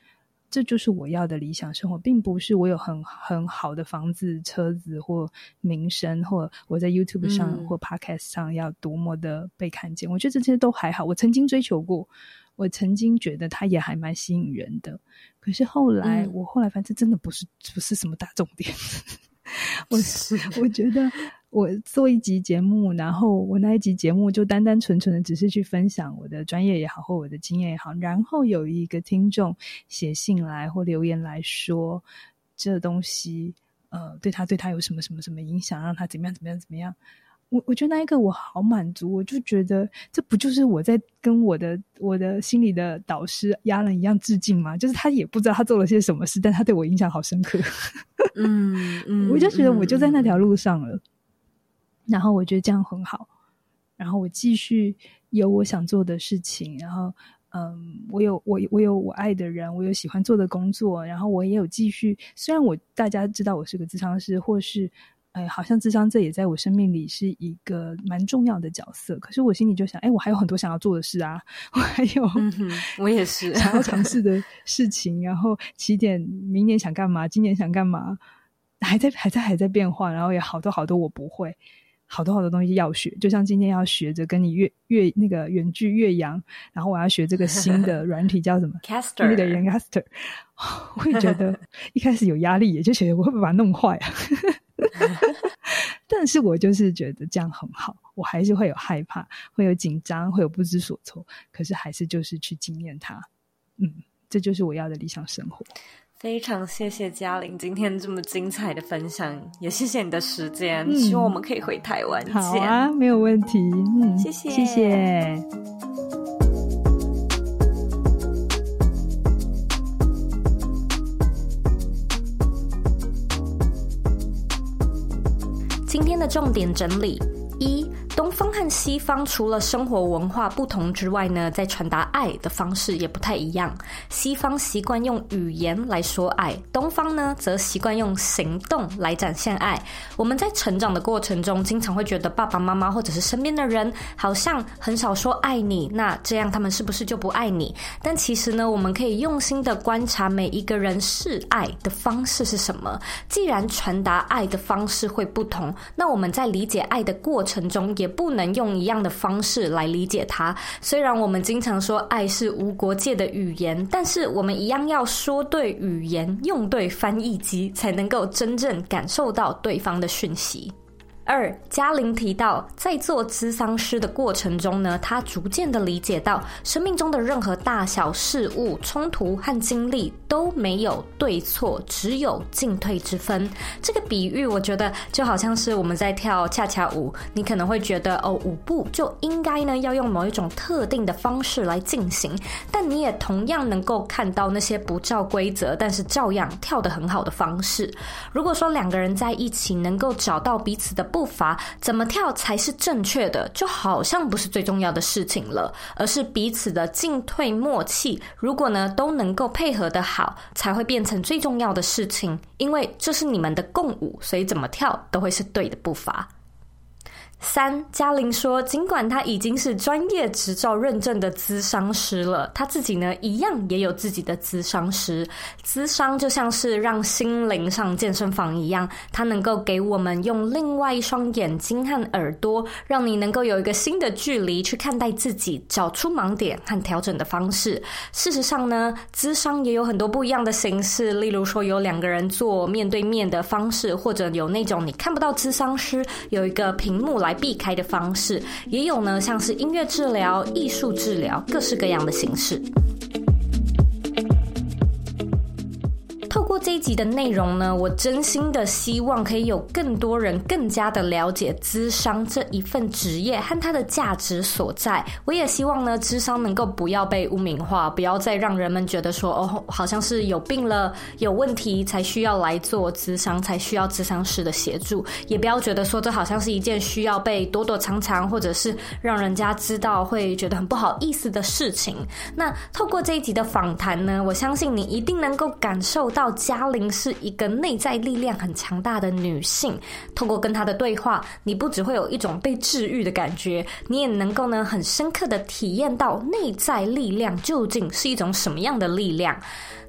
这就是我要的理想生活，并不是我有很很好的房子、车子或名声，或我在 YouTube 上或 Podcast 上要多么的被看见。嗯、我觉得这些都还好。我曾经追求过，我曾经觉得它也还蛮吸引人的。可是后来，嗯、我后来反正真的不是不是什么大重点。我是我觉得。我做一集节目，然后我那一集节目就单单纯纯的只是去分享我的专业也好，或我的经验也好，然后有一个听众写信来或留言来说，这东西呃对他对他有什么什么什么影响，让他怎么样怎么样怎么样。我我觉得那一刻我好满足，我就觉得这不就是我在跟我的我的心里的导师亚伦一样致敬吗？就是他也不知道他做了些什么事，但他对我印象好深刻。嗯嗯，我就觉得我就在那条路上了。然后我觉得这样很好，然后我继续有我想做的事情，然后嗯，我有我我有我爱的人，我有喜欢做的工作，然后我也有继续。虽然我大家知道我是个咨商师，或是。哎，好像智商这也在我生命里是一个蛮重要的角色。可是我心里就想，哎，我还有很多想要做的事啊，我还有，嗯、我也是想要尝 试的事情。然后起点，明年想干嘛？今年想干嘛？还在，还在，还在变化。然后有好多好多我不会，好多好多东西要学。就像今天要学着跟你越越那个远距越洋，然后我要学这个新的 软体叫什么？Caster，那个 Caster。我也觉得一开始有压力，也就觉得我会不会把它弄坏啊？但是我就是觉得这样很好，我还是会有害怕，会有紧张，会有不知所措，可是还是就是去经验它，嗯，这就是我要的理想生活。非常谢谢嘉玲今天这么精彩的分享，也谢谢你的时间，嗯、希望我们可以回台湾见。好啊，没有问题，嗯，谢谢，谢谢。今天的重点整理。东方和西方除了生活文化不同之外呢，在传达爱的方式也不太一样。西方习惯用语言来说爱，东方呢则习惯用行动来展现爱。我们在成长的过程中，经常会觉得爸爸妈妈或者是身边的人好像很少说爱你，那这样他们是不是就不爱你？但其实呢，我们可以用心的观察每一个人示爱的方式是什么。既然传达爱的方式会不同，那我们在理解爱的过程中，也不能用一样的方式来理解它。虽然我们经常说爱是无国界的语言，但是我们一样要说对语言，用对翻译机，才能够真正感受到对方的讯息。二，嘉玲提到，在做咨商师的过程中呢，她逐渐的理解到，生命中的任何大小事物、冲突和经历都没有对错，只有进退之分。这个比喻，我觉得就好像是我们在跳恰恰舞，你可能会觉得哦，舞步就应该呢要用某一种特定的方式来进行，但你也同样能够看到那些不照规则，但是照样跳得很好的方式。如果说两个人在一起能够找到彼此的步伐怎么跳才是正确的，就好像不是最重要的事情了，而是彼此的进退默契。如果呢都能够配合的好，才会变成最重要的事情。因为这是你们的共舞，所以怎么跳都会是对的步伐。三，嘉玲说，尽管她已经是专业执照认证的咨商师了，她自己呢一样也有自己的咨商师。咨商就像是让心灵上健身房一样，它能够给我们用另外一双眼睛和耳朵，让你能够有一个新的距离去看待自己，找出盲点和调整的方式。事实上呢，咨商也有很多不一样的形式，例如说有两个人做面对面的方式，或者有那种你看不到咨商师，有一个屏幕来。避开的方式也有呢，像是音乐治疗、艺术治疗，各式各样的形式。这一集的内容呢，我真心的希望可以有更多人更加的了解咨商这一份职业和它的价值所在。我也希望呢，咨商能够不要被污名化，不要再让人们觉得说哦，好像是有病了、有问题才需要来做咨商，才需要咨商师的协助。也不要觉得说这好像是一件需要被躲躲藏藏，或者是让人家知道会觉得很不好意思的事情。那透过这一集的访谈呢，我相信你一定能够感受到。嘉玲是一个内在力量很强大的女性，透过跟她的对话，你不只会有一种被治愈的感觉，你也能够呢很深刻的体验到内在力量究竟是一种什么样的力量。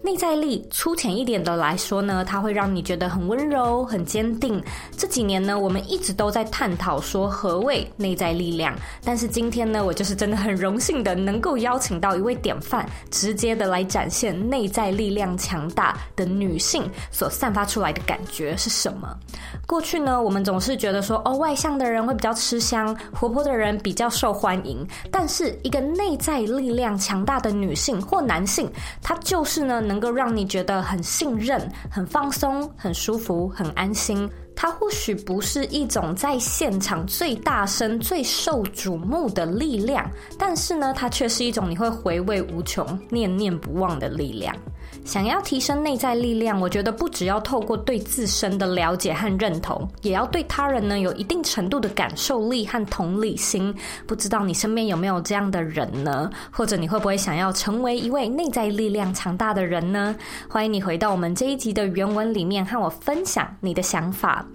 内在力粗浅一点的来说呢，它会让你觉得很温柔、很坚定。这几年呢，我们一直都在探讨说何谓内在力量。但是今天呢，我就是真的很荣幸的能够邀请到一位典范，直接的来展现内在力量强大的女性所散发出来的感觉是什么。过去呢，我们总是觉得说，哦，外向的人会比较吃香，活泼的人比较受欢迎。但是一个内在力量强大的女性或男性，他就是呢，能够让你觉得很信任、很放松、很舒服、很安心。它或许不是一种在现场最大声、最受瞩目的力量，但是呢，它却是一种你会回味无穷、念念不忘的力量。想要提升内在力量，我觉得不只要透过对自身的了解和认同，也要对他人呢有一定程度的感受力和同理心。不知道你身边有没有这样的人呢？或者你会不会想要成为一位内在力量强大的人呢？欢迎你回到我们这一集的原文里面，和我分享你的想法。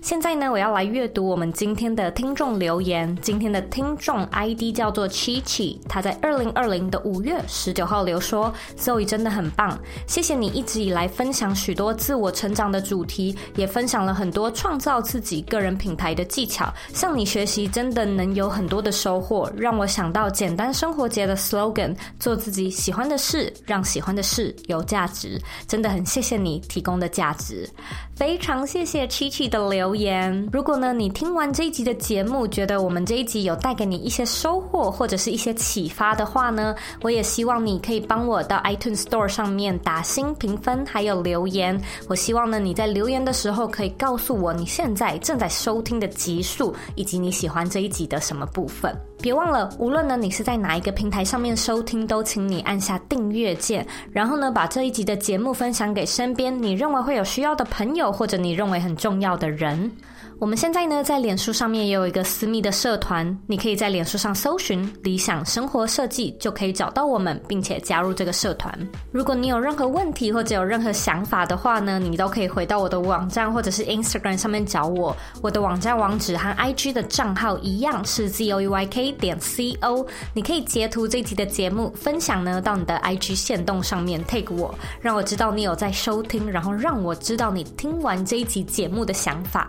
现在呢，我要来阅读我们今天的听众留言。今天的听众 ID 叫做 Chichi，他在二零二零的五月十九号留说：“Zoe 真的很棒，谢谢你一直以来分享许多自我成长的主题，也分享了很多创造自己个人品牌的技巧。向你学习真的能有很多的收获，让我想到简单生活节的 slogan：做自己喜欢的事，让喜欢的事有价值。真的很谢谢你提供的价值，非常谢谢 Chichi 的留。”留言。如果呢，你听完这一集的节目，觉得我们这一集有带给你一些收获或者是一些启发的话呢，我也希望你可以帮我到 iTunes Store 上面打新评分，还有留言。我希望呢，你在留言的时候可以告诉我你现在正在收听的集数，以及你喜欢这一集的什么部分。别忘了，无论呢你是在哪一个平台上面收听，都请你按下订阅键，然后呢把这一集的节目分享给身边你认为会有需要的朋友，或者你认为很重要的人。我们现在呢，在脸书上面也有一个私密的社团，你可以在脸书上搜寻“理想生活设计”，就可以找到我们，并且加入这个社团。如果你有任何问题或者有任何想法的话呢，你都可以回到我的网站或者是 Instagram 上面找我。我的网站网址和 IG 的账号一样是 zoeyk 点 co。你可以截图这集的节目，分享呢到你的 IG 限动上面 tag 我，让我知道你有在收听，然后让我知道你听完这一集节目的想法。